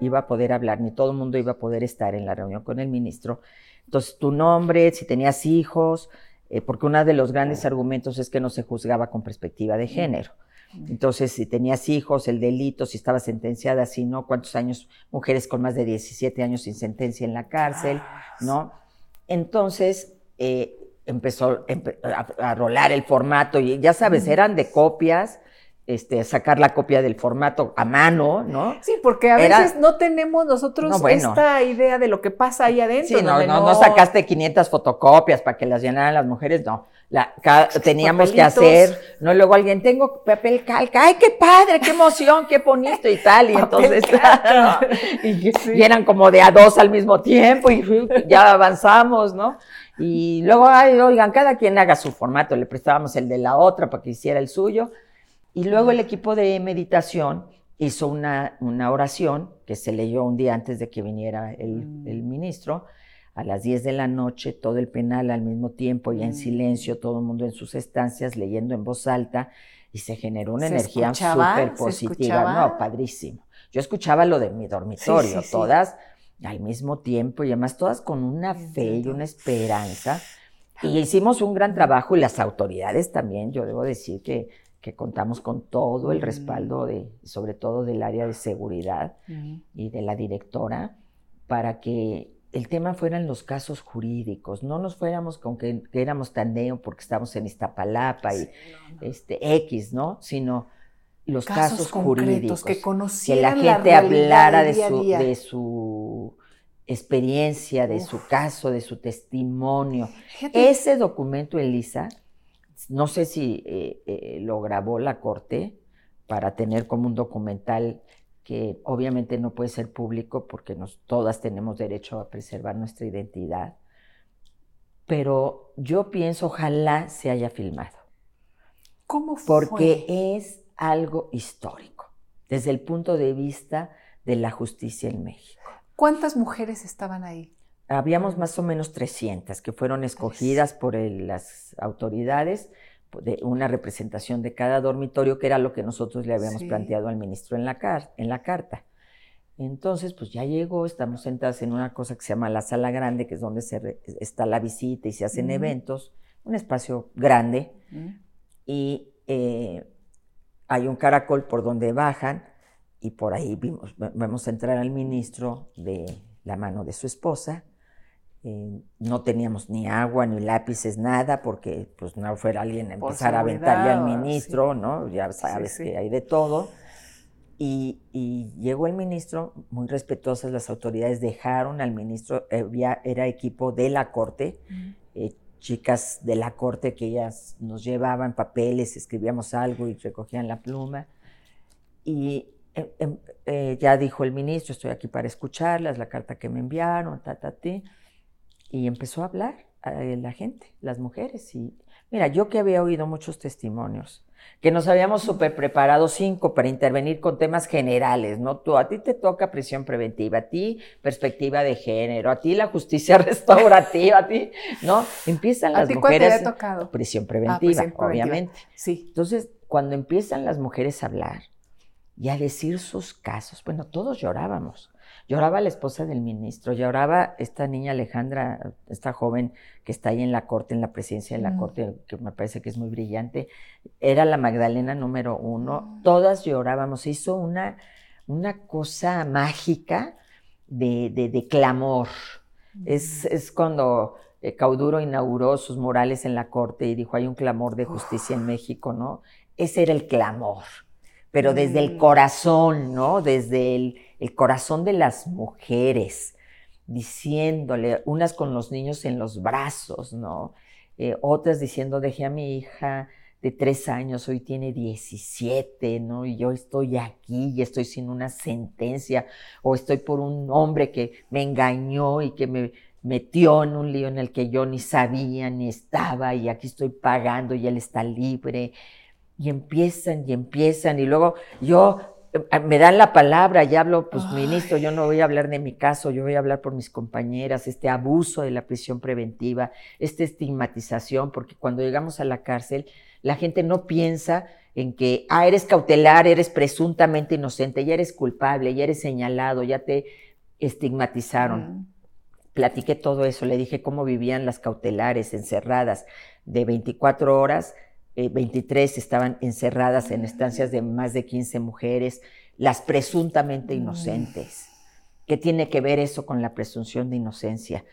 iba a poder hablar, ni todo el mundo iba a poder estar en la reunión con el ministro, entonces, tu nombre, si tenías hijos, eh, porque uno de los grandes argumentos es que no se juzgaba con perspectiva de género. Entonces, si tenías hijos, el delito, si estaba sentenciada, si no, cuántos años, mujeres con más de 17 años sin sentencia en la cárcel, ¿no? Entonces, eh, empezó a, rolar el formato y ya sabes, eran de copias este, sacar la copia del formato a mano, ¿no?
Sí, porque a veces no tenemos nosotros esta idea de lo que pasa ahí adentro.
Sí, no, no, sacaste 500 fotocopias para que las llenaran las mujeres, no. La, teníamos que hacer, no, luego alguien, tengo papel calca, ay, qué padre, qué emoción, qué bonito y tal, y entonces, y, eran como de a dos al mismo tiempo y ya avanzamos, ¿no? Y luego, ay, oigan, cada quien haga su formato, le prestábamos el de la otra para que hiciera el suyo, y luego el equipo de meditación hizo una, una oración que se leyó un día antes de que viniera el, mm. ministro, a las 10 de la noche, todo el penal al mismo tiempo y en mm. silencio, todo el mundo en sus estancias leyendo en voz alta y se generó una energía súper positiva. No, padrísimo. Yo escuchaba lo de mi dormitorio, todas al mismo tiempo y además todas con una fe y una esperanza. Y hicimos un gran trabajo y las autoridades también, yo debo decir que, que contamos con todo el respaldo de, sobre todo del área de seguridad y de la directora, para que el tema fueran los casos jurídicos, no nos fuéramos con que, éramos tan neo porque estamos en Iztapalapa y este X, ¿no? Sino los casos, jurídicos,
que,
que la gente hablara de su, de su experiencia, de su caso, de su testimonio. Ese documento, Elisa, no sé si eh, eh, lo grabó la corte para tener como un documental que obviamente no puede ser público porque nos, todas tenemos derecho a preservar nuestra identidad. Pero yo pienso, ojalá se haya filmado.
¿Cómo fue?
Porque es algo histórico, desde el punto de vista de la justicia en México.
¿Cuántas mujeres estaban ahí?
Habíamos más o menos 300 que fueron escogidas por las autoridades de una representación de cada dormitorio, que era lo que nosotros le habíamos planteado al ministro en la, en la carta. Entonces, pues ya llegó, estamos sentadas en una cosa que se llama la sala grande, que es donde se está la visita y se hacen eventos, un espacio grande, y eh, hay un caracol por donde bajan, y por ahí vimos, vemos entrar al ministro de la mano de su esposa, eh, no teníamos ni agua, ni lápices, nada, porque pues no fuera alguien a empezar a aventarle al ministro, ¿no? Ya sabes que hay de todo. Y, llegó el ministro, muy respetuosas las autoridades, dejaron al ministro, era equipo de la corte, eh, chicas de la corte que ellas nos llevaban papeles, escribíamos algo y recogían la pluma. Y em, em, eh, ya dijo el ministro, estoy aquí para escucharlas, la carta que me enviaron, ta, ta, ta y empezó a hablar a la gente, las mujeres. Y mira, yo que había oído muchos testimonios, que nos habíamos súper preparado cinco para intervenir con temas generales, ¿no? Tú, a ti te toca prisión preventiva, a ti perspectiva de género, a ti la justicia restaurativa, a ti, ¿no? Empiezan las mujeres.
Te tocado?
Prisión preventiva, obviamente. Sí. Entonces, cuando empiezan las mujeres a hablar y a decir sus casos, bueno, todos llorábamos. Lloraba la esposa del ministro, lloraba esta niña Alejandra, esta joven que está ahí en la corte, en la presidencia de la corte, que me parece que es muy brillante. Era la Magdalena número uno. Todas llorábamos. Hizo una, una cosa mágica de, de, clamor. Es, es cuando eh, Cauduro inauguró sus morales en la corte y dijo, hay un clamor de justicia en México, ¿no? Ese era el clamor, pero desde el mm. corazón, ¿no? Desde el, el corazón de las mujeres, diciéndole, unas con los niños en los brazos, ¿no? Eh, otras diciendo, dejé a mi hija de tres años, hoy tiene 17, ¿no? Y yo estoy aquí y estoy sin una sentencia, o estoy por un hombre que me engañó y que me metió en un lío en el que yo ni sabía ni estaba, y aquí estoy pagando y él está libre. Y empiezan y empiezan, y luego yo me dan la palabra y hablo, pues ministro, yo no voy a hablar de mi caso, yo voy a hablar por mis compañeras, este abuso de la prisión preventiva, esta estigmatización, porque cuando llegamos a la cárcel, la gente no piensa en que, ah, eres cautelar, eres presuntamente inocente, ya eres culpable, ya eres señalado, ya te estigmatizaron. Platiqué todo eso, le dije cómo vivían las cautelares encerradas de 24 horas 23 eh, estaban encerradas en estancias de más de 15 mujeres, las presuntamente inocentes. ¿Qué tiene que ver eso con la presunción de inocencia?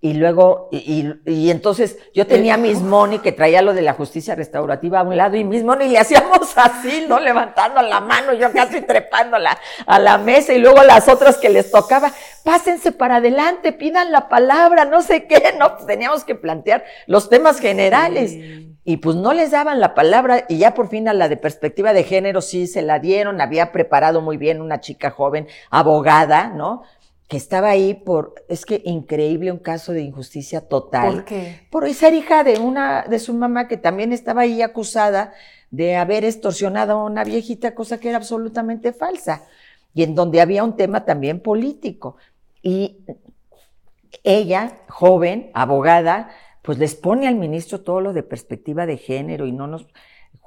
Y luego, y, entonces yo tenía a Miss Moni que traía lo de la justicia restaurativa a un lado y Miss Moni le hacíamos así, ¿no? Levantando la mano, yo casi trepándola a la mesa y luego las otras que les tocaba, pásense para adelante, pidan la palabra, no sé qué, ¿no? Teníamos que plantear los temas generales. Y pues no les daban la palabra y ya por fin a la de perspectiva de género sí se la dieron, había preparado muy bien una chica joven, abogada, ¿no? que estaba ahí por, es que increíble, un caso de injusticia total.
¿Por qué?
Por ser hija de una, de su mamá que también estaba ahí acusada de haber extorsionado a una viejita, cosa que era absolutamente falsa. Y en donde había un tema también político. Y ella, joven, abogada, pues les pone al ministro todo lo de perspectiva de género y no nos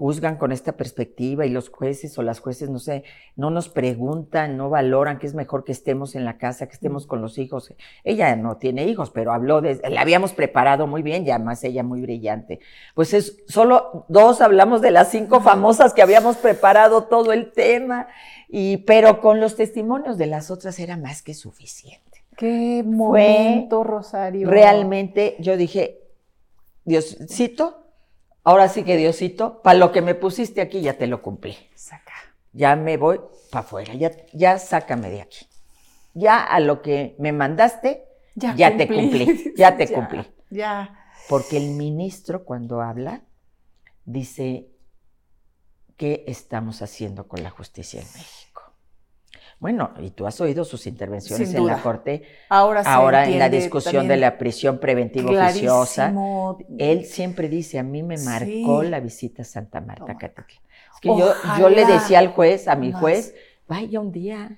juzgan con esta perspectiva y los jueces o las jueces, no sé, no nos preguntan, no valoran que es mejor que estemos en la casa, que estemos con los hijos. Ella no tiene hijos, pero habló de, la habíamos preparado muy bien, ya más ella muy brillante. Pues es, solo dos hablamos de las cinco famosas que habíamos preparado todo el tema, y, pero con los testimonios de las otras era más que suficiente.
Qué momento, Rosario.
Realmente yo dije, Diosito, Ahora sí que Diosito, para lo que me pusiste aquí ya te lo cumplí.
Saca.
Ya me voy para afuera, ya, ya sácame de aquí. Ya a lo que me mandaste, ya, te cumplí, ya te cumplí.
Ya.
Porque el ministro cuando habla dice, ¿qué estamos haciendo con la justicia en México? Bueno, y tú has oído sus intervenciones en la Corte. Ahora, ahora en la discusión de la prisión preventiva oficiosa. Él siempre dice, a mí me marcó la visita a Santa Marta Catitla. Es que yo, yo, le decía al juez, a mi juez, vaya un día.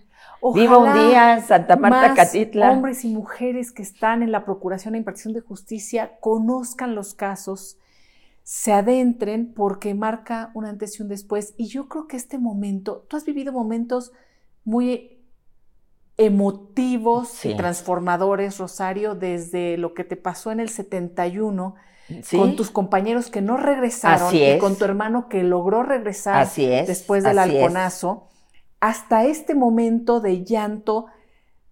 Viva un día en Santa Marta Catitla.
Hombres y mujeres que están en la Procuración e Impartición de Justicia conozcan los casos, se adentren porque marca un antes y un después. Y yo creo que este momento, tú has vivido momentos muy emotivos y transformadores, Rosario, desde lo que te pasó en el 71 con tus compañeros que no regresaron y con tu hermano que logró regresar después del halconazo, hasta este momento de llanto,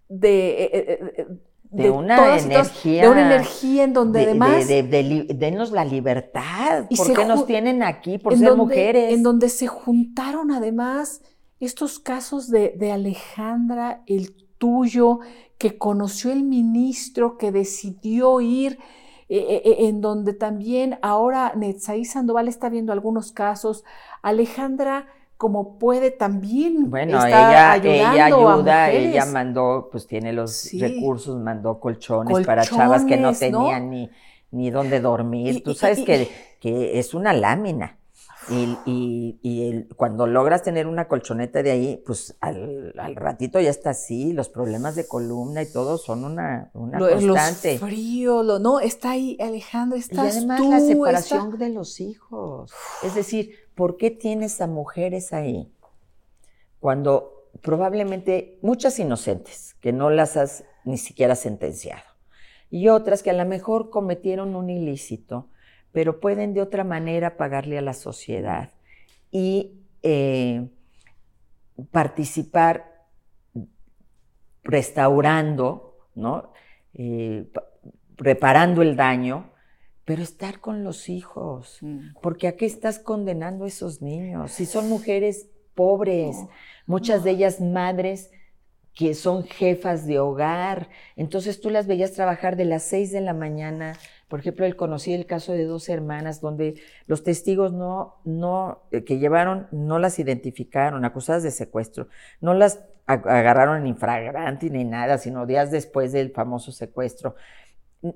de... Eh, eh,
eh, de, una energía.
de una energía en donde además.
De, denos la libertad. porque nos tienen aquí por ser mujeres?
En donde se juntaron además estos casos de, Alejandra, el tuyo, que conoció el ministro, que decidió ir, eh, eh, eh, en donde también ahora Netzaí Sandoval está viendo algunos casos. Alejandra, como puede, también
bueno, ella, ella ayuda, ella mandó, pues tiene los recursos, mandó colchones, para chavas que no tenían ni, ni dónde dormir. Tú sabes que, que es una lámina. Y, y, cuando logras tener una colchoneta de ahí, pues al, ratito ya está así, los problemas de columna y todo son una, una constante.
Los frío, lo, no, está ahí Alejandro, estás
Y además la separación de los hijos. Es decir, ¿por qué tienes a mujeres ahí cuando probablemente muchas inocentes, que no las has ni siquiera sentenciado, y otras que a lo mejor cometieron un ilícito, pero pueden de otra manera pagarle a la sociedad y eh, participar restaurando, ¿no? Eh, reparando el daño, pero estar con los hijos, mm. porque aquí estás condenando a esos niños. Si son mujeres pobres, muchas de ellas madres que son jefas de hogar, entonces tú las veías trabajar de las seis de la mañana por ejemplo, él conocía el caso de dos hermanas donde los testigos no, no, eh, que llevaron, no las identificaron, acusadas de secuestro, no las agarraron en infragante ni nada, sino días después del famoso secuestro.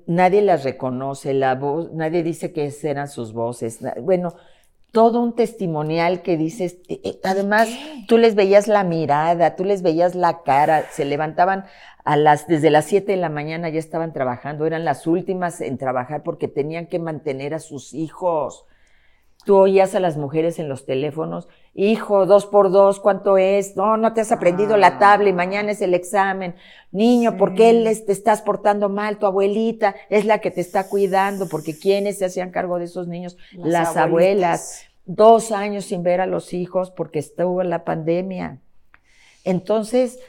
Nadie las reconoce, la voz, nadie dice que eran sus voces. Bueno, todo un testimonial que dices, eh, eh, además tú les veías la mirada, tú les veías la cara, se levantaban a las, desde las 7 de la mañana ya estaban trabajando, eran las últimas en trabajar porque tenían que mantener a sus hijos. Tú oías a las mujeres en los teléfonos, hijo, dos por dos, ¿cuánto es? No, no te has aprendido la tabla y mañana es el examen. Niño, ¿por qué te estás portando mal? Tu abuelita es la que te está cuidando, porque ¿quiénes se hacían cargo de esos niños? Las, abuelas. Dos años sin ver a los hijos porque estuvo la pandemia. Entonces,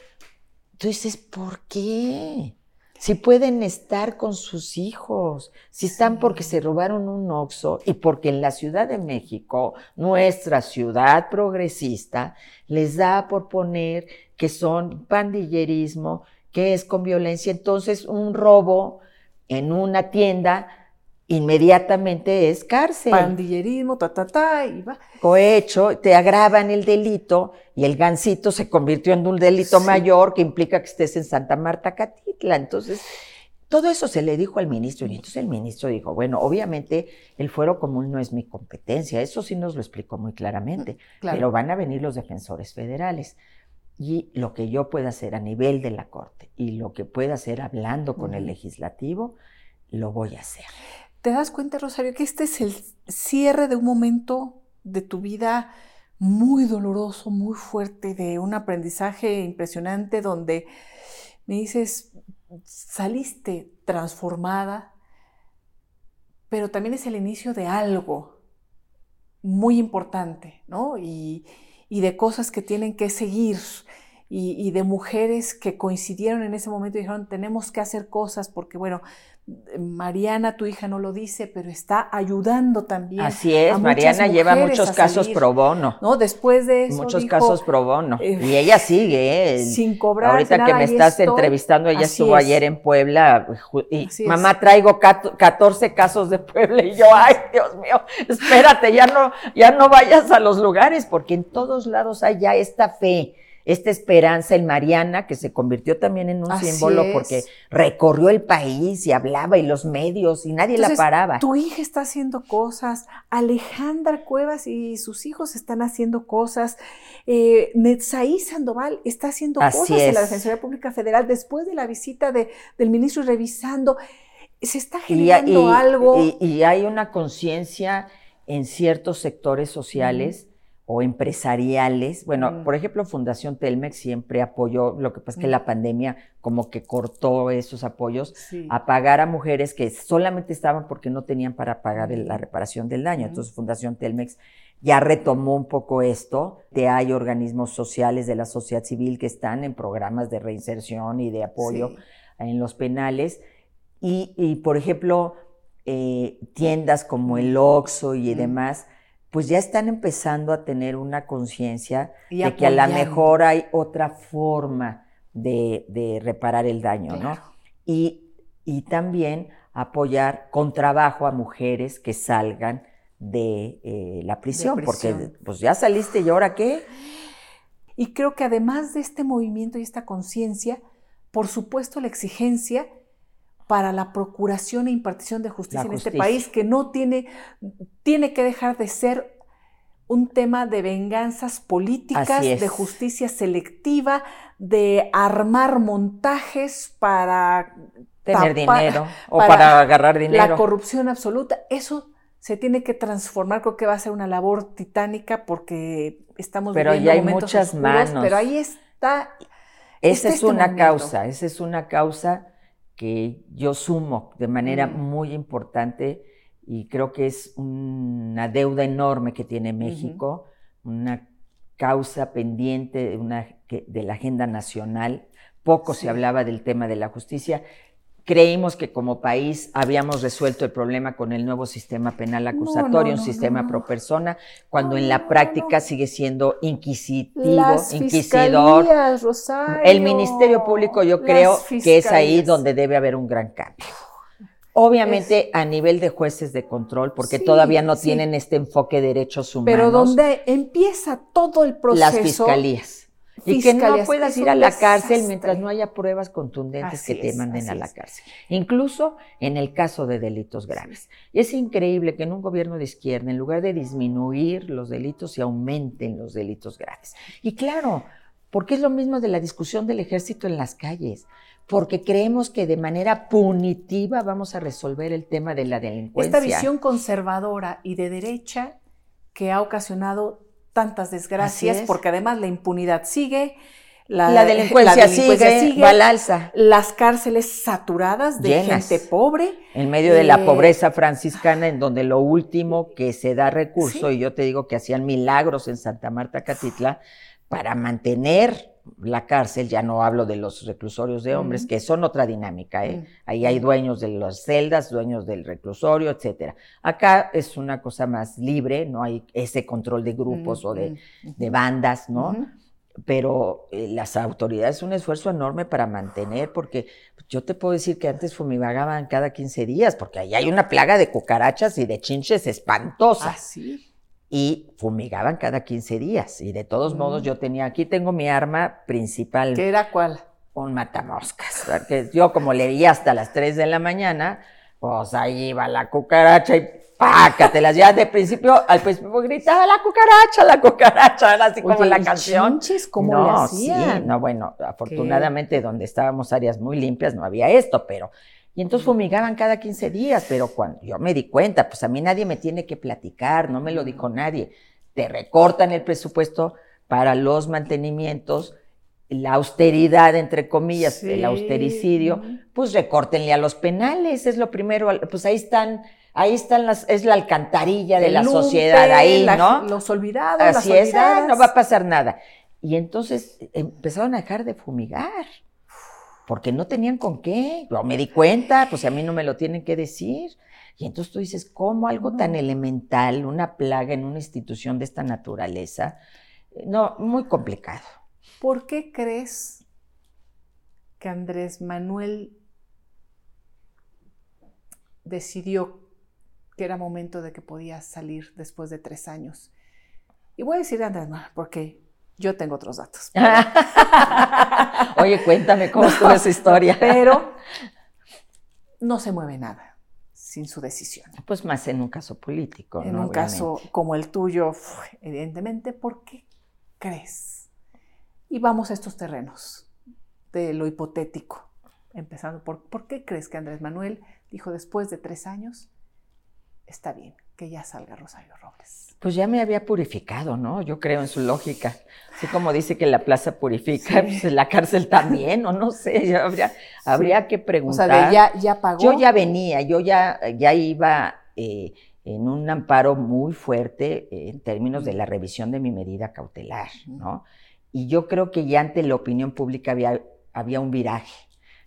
Tú dices, ¿por qué? Si pueden estar con sus hijos, si están porque se robaron un oxo y porque en la Ciudad de México, nuestra ciudad progresista, les da por poner que son pandillerismo, que es con violencia. Entonces, un robo en una tienda inmediatamente es cárcel.
Pandillerismo, ta, ta, ta, y va.
Cohecho, te agravan el delito y el gancito se convirtió en un delito mayor que implica que estés en Santa Marta, Catitla. Entonces, todo eso se le dijo al ministro y entonces el ministro dijo, bueno, obviamente el fuero común no es mi competencia, eso sí nos lo explicó muy claramente, pero van a venir los defensores federales. Y lo que yo pueda hacer a nivel de la Corte y lo que pueda hacer hablando con el legislativo, lo voy a hacer.
¿Te das cuenta, Rosario, que este es el cierre de un momento de tu vida muy doloroso, muy fuerte, de un aprendizaje impresionante donde me dices, saliste transformada, pero también es el inicio de algo muy importante, ¿no? Y, de cosas que tienen que seguir y, y, de mujeres que coincidieron en ese momento y dijeron, tenemos que hacer cosas porque, bueno, Mariana, tu hija, no lo dice, pero está ayudando también.
Así es, Mariana lleva muchos casos pro bono.
¿no? Después de eso.
Muchos casos pro bono. Eh, y ella sigue, ¿eh?
Sin cobrar.
Ahorita que me estás entrevistando, ella estuvo ayer en Puebla. Y mamá, traigo 14 casos de Puebla. Y yo, ay, Dios mío, espérate, ya no, ya no vayas a los lugares, porque en todos lados hay ya esta fe esta esperanza en Mariana, que se convirtió también en un símbolo porque recorrió el país y hablaba y los medios y nadie la paraba.
Tu hija está haciendo cosas, Alejandra Cuevas y sus hijos están haciendo cosas, eh, Netzaí Sandoval está haciendo cosas en la Defensoría Pública Federal después de la visita de, del ministro y revisando. Se está generando algo.
Y, hay una conciencia en ciertos sectores sociales o empresariales. Bueno, mm. por ejemplo, Fundación Telmex siempre apoyó, lo que pasa es que mm. la pandemia como que cortó esos apoyos a pagar a mujeres que solamente estaban porque no tenían para pagar la reparación del daño. Entonces, Fundación Telmex ya retomó un poco esto. De hay organismos sociales de la sociedad civil que están en programas de reinserción y de apoyo en los penales. Y, por ejemplo, eh, tiendas como el Oxxo y mm. demás, pues ya están empezando a tener una conciencia de que a lo mejor hay otra forma de, reparar el daño, ¿no? Y, también apoyar con trabajo a mujeres que salgan de, eh, la prisión, porque pues ya saliste y ahora qué.
Y creo que además de este movimiento y esta conciencia, por supuesto la exigencia para la procuración e impartición de justicia, en este país, que no tiene, tiene que dejar de ser un tema de venganzas políticas, de justicia selectiva, de armar montajes para
tener dinero o para, agarrar dinero.
La corrupción absoluta, eso se tiene que transformar, creo que va a ser una labor titánica porque estamos
pero
viviendo
hay muchas manos.
Pero ahí está.
Esa es este una causa, esa es una causa que yo sumo de manera muy importante y creo que es una deuda enorme que tiene México, una causa pendiente de, una, de la agenda nacional. Poco se hablaba del tema de la justicia Creímos que como país habíamos resuelto el problema con el nuevo sistema penal acusatorio, un sistema pro persona, cuando en la práctica sigue siendo inquisitivo, inquisidor. el Ministerio Público yo creo que es ahí donde debe haber un gran cambio. Obviamente a nivel de jueces de control, porque todavía no tienen este enfoque de derechos humanos.
Pero donde empieza todo el proceso.
Las fiscalías y que no puedas ir a la cárcel mientras no haya pruebas contundentes que te manden a la cárcel. Incluso en el caso de delitos graves. Y es increíble que en un gobierno de izquierda, en lugar de disminuir los delitos, se aumenten los delitos graves. Y claro, porque es lo mismo de la discusión del ejército en las calles porque creemos que de manera punitiva vamos a resolver el tema de la delincuencia.
Esta visión conservadora y de derecha que ha ocasionado tantas desgracias, porque además la impunidad sigue,
la, delincuencia, sigue, va al alza.
Las cárceles saturadas de gente pobre.
En medio de la eh, pobreza franciscana, en donde lo último que se da recurso, y yo te digo que hacían milagros en Santa Marta Catitla, para mantener la cárcel, ya no hablo de los reclusorios de hombres, que son otra dinámica, ¿eh? Ahí hay dueños de las celdas, dueños del reclusorio, etcétera. Acá es una cosa más libre, no hay ese control de grupos o de, bandas, ¿no? Pero eh, las autoridades un esfuerzo enorme para mantener, porque yo te puedo decir que antes fumigagaban cada 15 días, porque ahí hay una plaga de cucarachas y de chinches espantosas.
¿Ah, sí?
Y fumigaban cada 15 días. Y de todos modos mm. yo tenía, aquí tengo mi arma principal.
¿Qué era cuál?
Un matamoscas. Porque yo como leía hasta las 3 de la mañana, Pues ahí iba la cucaracha y pácatelas. Ya de principio, al principio gritaba la cucaracha, la cucaracha, era así como la canción.
¿cómo no, Sí,
no, bueno, afortunadamente donde estábamos áreas muy limpias no había esto, pero. Y entonces fumigaban cada 15 días, pero cuando yo me di cuenta, pues a mí nadie me tiene que platicar, no me lo dijo nadie. Te recortan el presupuesto para los mantenimientos, la austeridad, entre comillas, el austericidio, pues recórtenle a los penales, es lo primero, pues ahí están ahí están las, es la alcantarilla de la sociedad, ahí, ¿no?
Los olvidados,
Así es, ah, no va a pasar nada. Y entonces empezaron a dejar de fumigar, porque no tenían con qué. Yo me di cuenta, pues a mí no me lo tienen que decir. Y entonces tú dices, ¿cómo algo tan elemental, una plaga en una institución de esta naturaleza? No, muy complicado.
¿Por qué crees que Andrés Manuel decidió que era momento de que podía salir después de tres años. Y voy a decir Andrés porque yo tengo otros datos.
Oye, cuéntame cómo estuvo esa historia.
Pero no se mueve nada sin su decisión.
Pues más en un caso político.
En un caso como el tuyo, evidentemente, ¿por qué crees? Y vamos a estos terrenos de lo hipotético, empezando por, ¿por qué crees que Andrés Manuel dijo después de tres años, está bien que ya salga Rosario Robles.
Pues ya me había purificado, ¿no? Yo creo en su lógica. Así como dice que la plaza purifica, pues la cárcel también, o no sé, habría, habría que preguntar.
O sea, ya, ya pagó.
Yo ya venía, yo ya, ya iba eh, en un amparo muy fuerte eh, en términos de la revisión de mi medida cautelar, ¿no? Y yo creo que ya ante la opinión pública había, había un viraje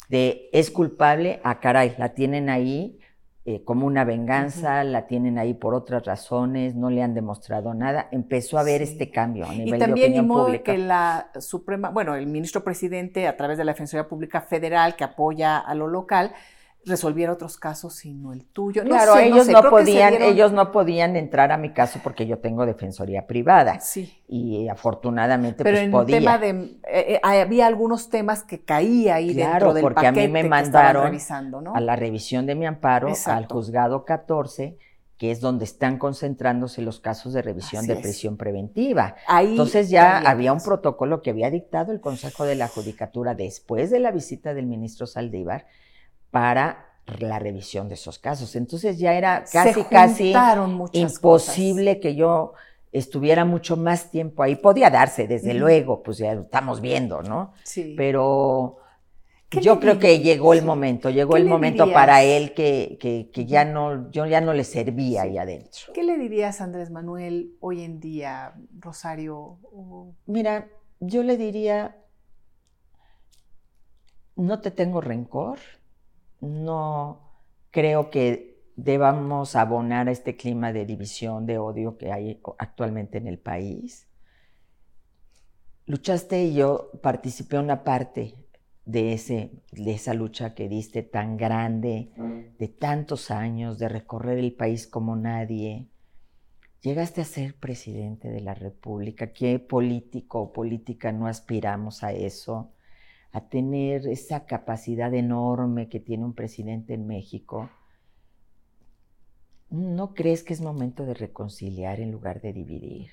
de es culpable, a ah, caray, la tienen ahí, eh, como una venganza, la tienen ahí por otras razones, no le han demostrado nada. Empezó a haber este cambio a nivel
y también
de opinión
que la Suprema, bueno, el ministro presidente a través de la Defensoría Pública Federal que apoya a lo local, resolviera otros casos sino el tuyo.
claro, ellos no, podían, ellos no podían entrar a mi caso porque yo tengo defensoría privada.
Sí.
Y afortunadamente
Pero
pues
en
podía.
tema de eh, eh, había algunos temas que caía ahí dentro del
porque
a mí
me mandaron a la revisión de mi amparo al juzgado 14 que es donde están concentrándose los casos de revisión de prisión preventiva. Entonces ya había un protocolo que había dictado el Consejo de la Judicatura después de la visita del ministro Saldívar, para la revisión de esos casos. Entonces ya era casi, casi imposible que yo estuviera mucho más tiempo ahí. Podía darse, desde luego, pues ya estamos viendo, ¿no?
Sí.
Pero yo creo que llegó el momento, llegó el momento para él que, que, ya no, yo ya no le servía ahí adentro.
¿Qué le dirías a Andrés Manuel hoy en día, Rosario?
Mira, yo le diría, no te tengo rencor, no creo que debamos abonar a este clima de división, de odio que hay actualmente en el país. Luchaste y yo participé una parte de, ese, de esa lucha que diste tan grande, de tantos años, de recorrer el país como nadie. Llegaste a ser presidente de la República. ¿Qué político o política no aspiramos a eso? A tener esa capacidad enorme que tiene un presidente en México, ¿no crees que es momento de reconciliar en lugar de dividir?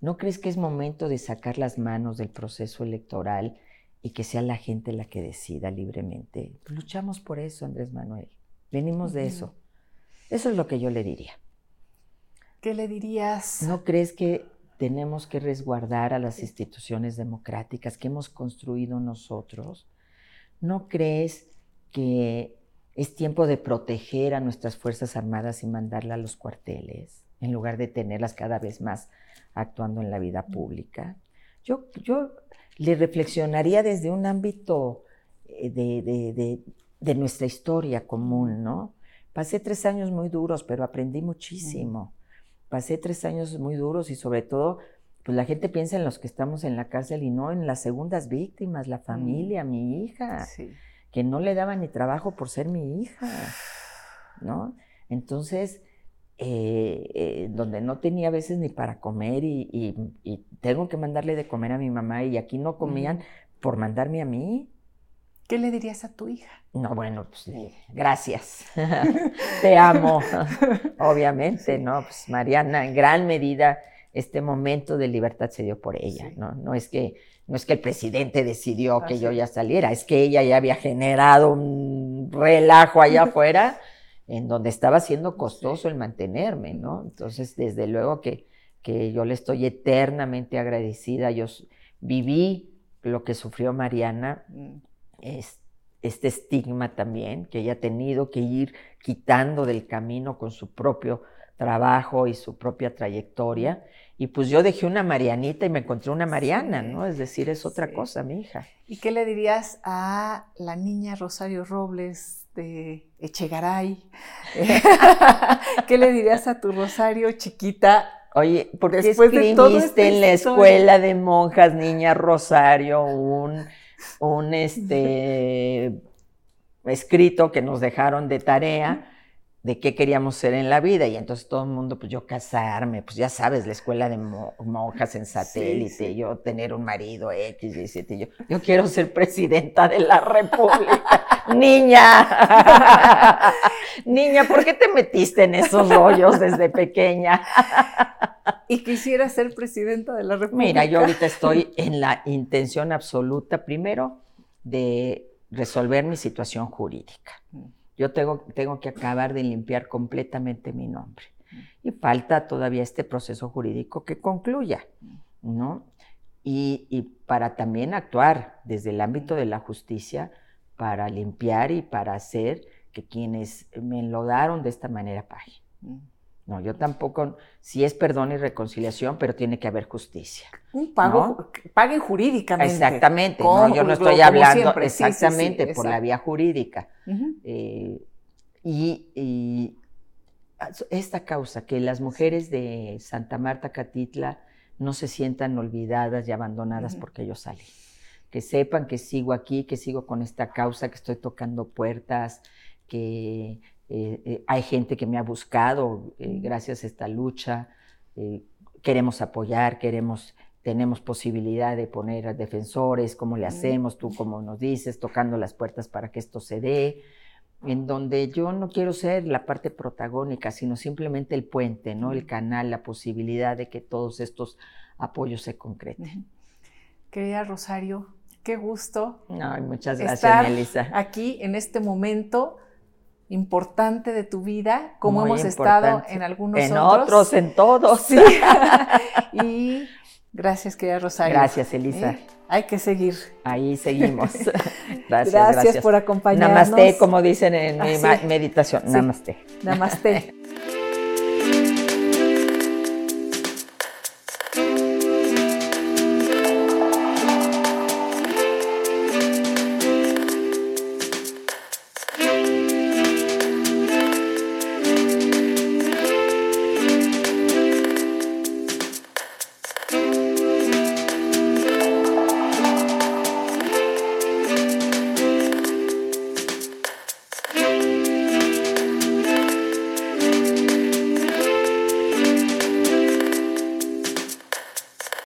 ¿No crees que es momento de sacar las manos del proceso electoral y que sea la gente la que decida libremente? Luchamos por eso, Andrés Manuel. Venimos de eso. Eso es lo que yo le diría.
¿Qué le dirías?
¿No crees que tenemos que resguardar a las instituciones democráticas que hemos construido nosotros. ¿No crees que es tiempo de proteger a nuestras Fuerzas Armadas y mandarlas a los cuarteles, en lugar de tenerlas cada vez más actuando en la vida pública? Yo, yo le reflexionaría desde un ámbito eh, de, de nuestra historia común, ¿no? Pasé tres años muy duros, pero aprendí muchísimo pasé tres años muy duros y sobre todo, pues la gente piensa en los que estamos en la cárcel y no en las segundas víctimas, la familia, mi hija, que no le daba ni trabajo por ser mi hija, ¿no? Entonces, eh, eh, donde no tenía a veces ni para comer y, tengo que mandarle de comer a mi mamá y aquí no comían por mandarme a mí.
¿Qué le dirías a tu hija?
No, bueno, pues gracias. Te amo, obviamente, ¿no? Pues Mariana, en gran medida, este momento de libertad se dio por ella, ¿no? No es que, no es que el presidente decidió que yo ya saliera, es que ella ya había generado un relajo allá afuera en donde estaba siendo costoso el mantenerme, ¿no? Entonces, desde luego que, que yo le estoy eternamente agradecida. Yo viví lo que sufrió Mariana. Mm este estigma también que ella ha tenido que ir quitando del camino con su propio trabajo y su propia trayectoria. Y pues yo dejé una Marianita y me encontré una Mariana, ¿no? Es decir, es otra cosa, mi hija.
¿Y qué le dirías a la niña Rosario Robles de Echegaray? ¿Qué le dirías a tu Rosario chiquita?
Oye, ¿por qué escribiste en la escuela de monjas, niña Rosario, un un este, escrito que nos dejaron de tarea de qué queríamos ser en la vida. Y entonces todo el mundo, pues yo casarme, pues ya sabes, la escuela de monjas en satélite, yo tener un marido X, Y, Z. Yo, yo quiero ser presidenta de la República. Niña, niña, ¿por qué te metiste en esos rollos desde pequeña?
y quisiera ser presidenta de la República.
Mira, yo ahorita estoy en la intención absoluta, primero, de resolver mi situación jurídica. Yo tengo, tengo que acabar de limpiar completamente mi nombre. Y falta todavía este proceso jurídico que concluya, ¿no? Y, y, para también actuar desde el ámbito de la justicia para limpiar y para hacer que quienes me enlodaron de esta manera paguen. Mm. No, yo tampoco, sí es perdón y reconciliación, pero tiene que haber justicia.
Un pago, paguen jurídicamente.
Exactamente, no, yo no estoy hablando exactamente por la vía jurídica. Eh, y, esta causa, que las mujeres de Santa Marta, Catitla, no se sientan olvidadas y abandonadas porque yo salí. Que sepan que sigo aquí, que sigo con esta causa, que estoy tocando puertas, que eh, eh, hay gente que me ha buscado eh, gracias a esta lucha. queremos apoyar, queremos, tenemos posibilidad de poner a defensores, cómo le hacemos, tú como nos dices, tocando las puertas para que esto se dé, en donde yo no quiero ser la parte protagónica, sino simplemente el puente, ¿no? El canal, la posibilidad de que todos estos apoyos se concreten.
Querida Rosario, qué gusto.
muchas gracias, Melissa.
Aquí en este momento importante de tu vida, como hemos estado en algunos
en otros. En todos,
Sí. y gracias, querida Rosario.
Gracias, Elisa. ¿Eh?
Hay que seguir.
Ahí seguimos.
gracias, gracias, por acompañarnos.
Namaste, como dicen en mi meditación. Namaste.
Namaste.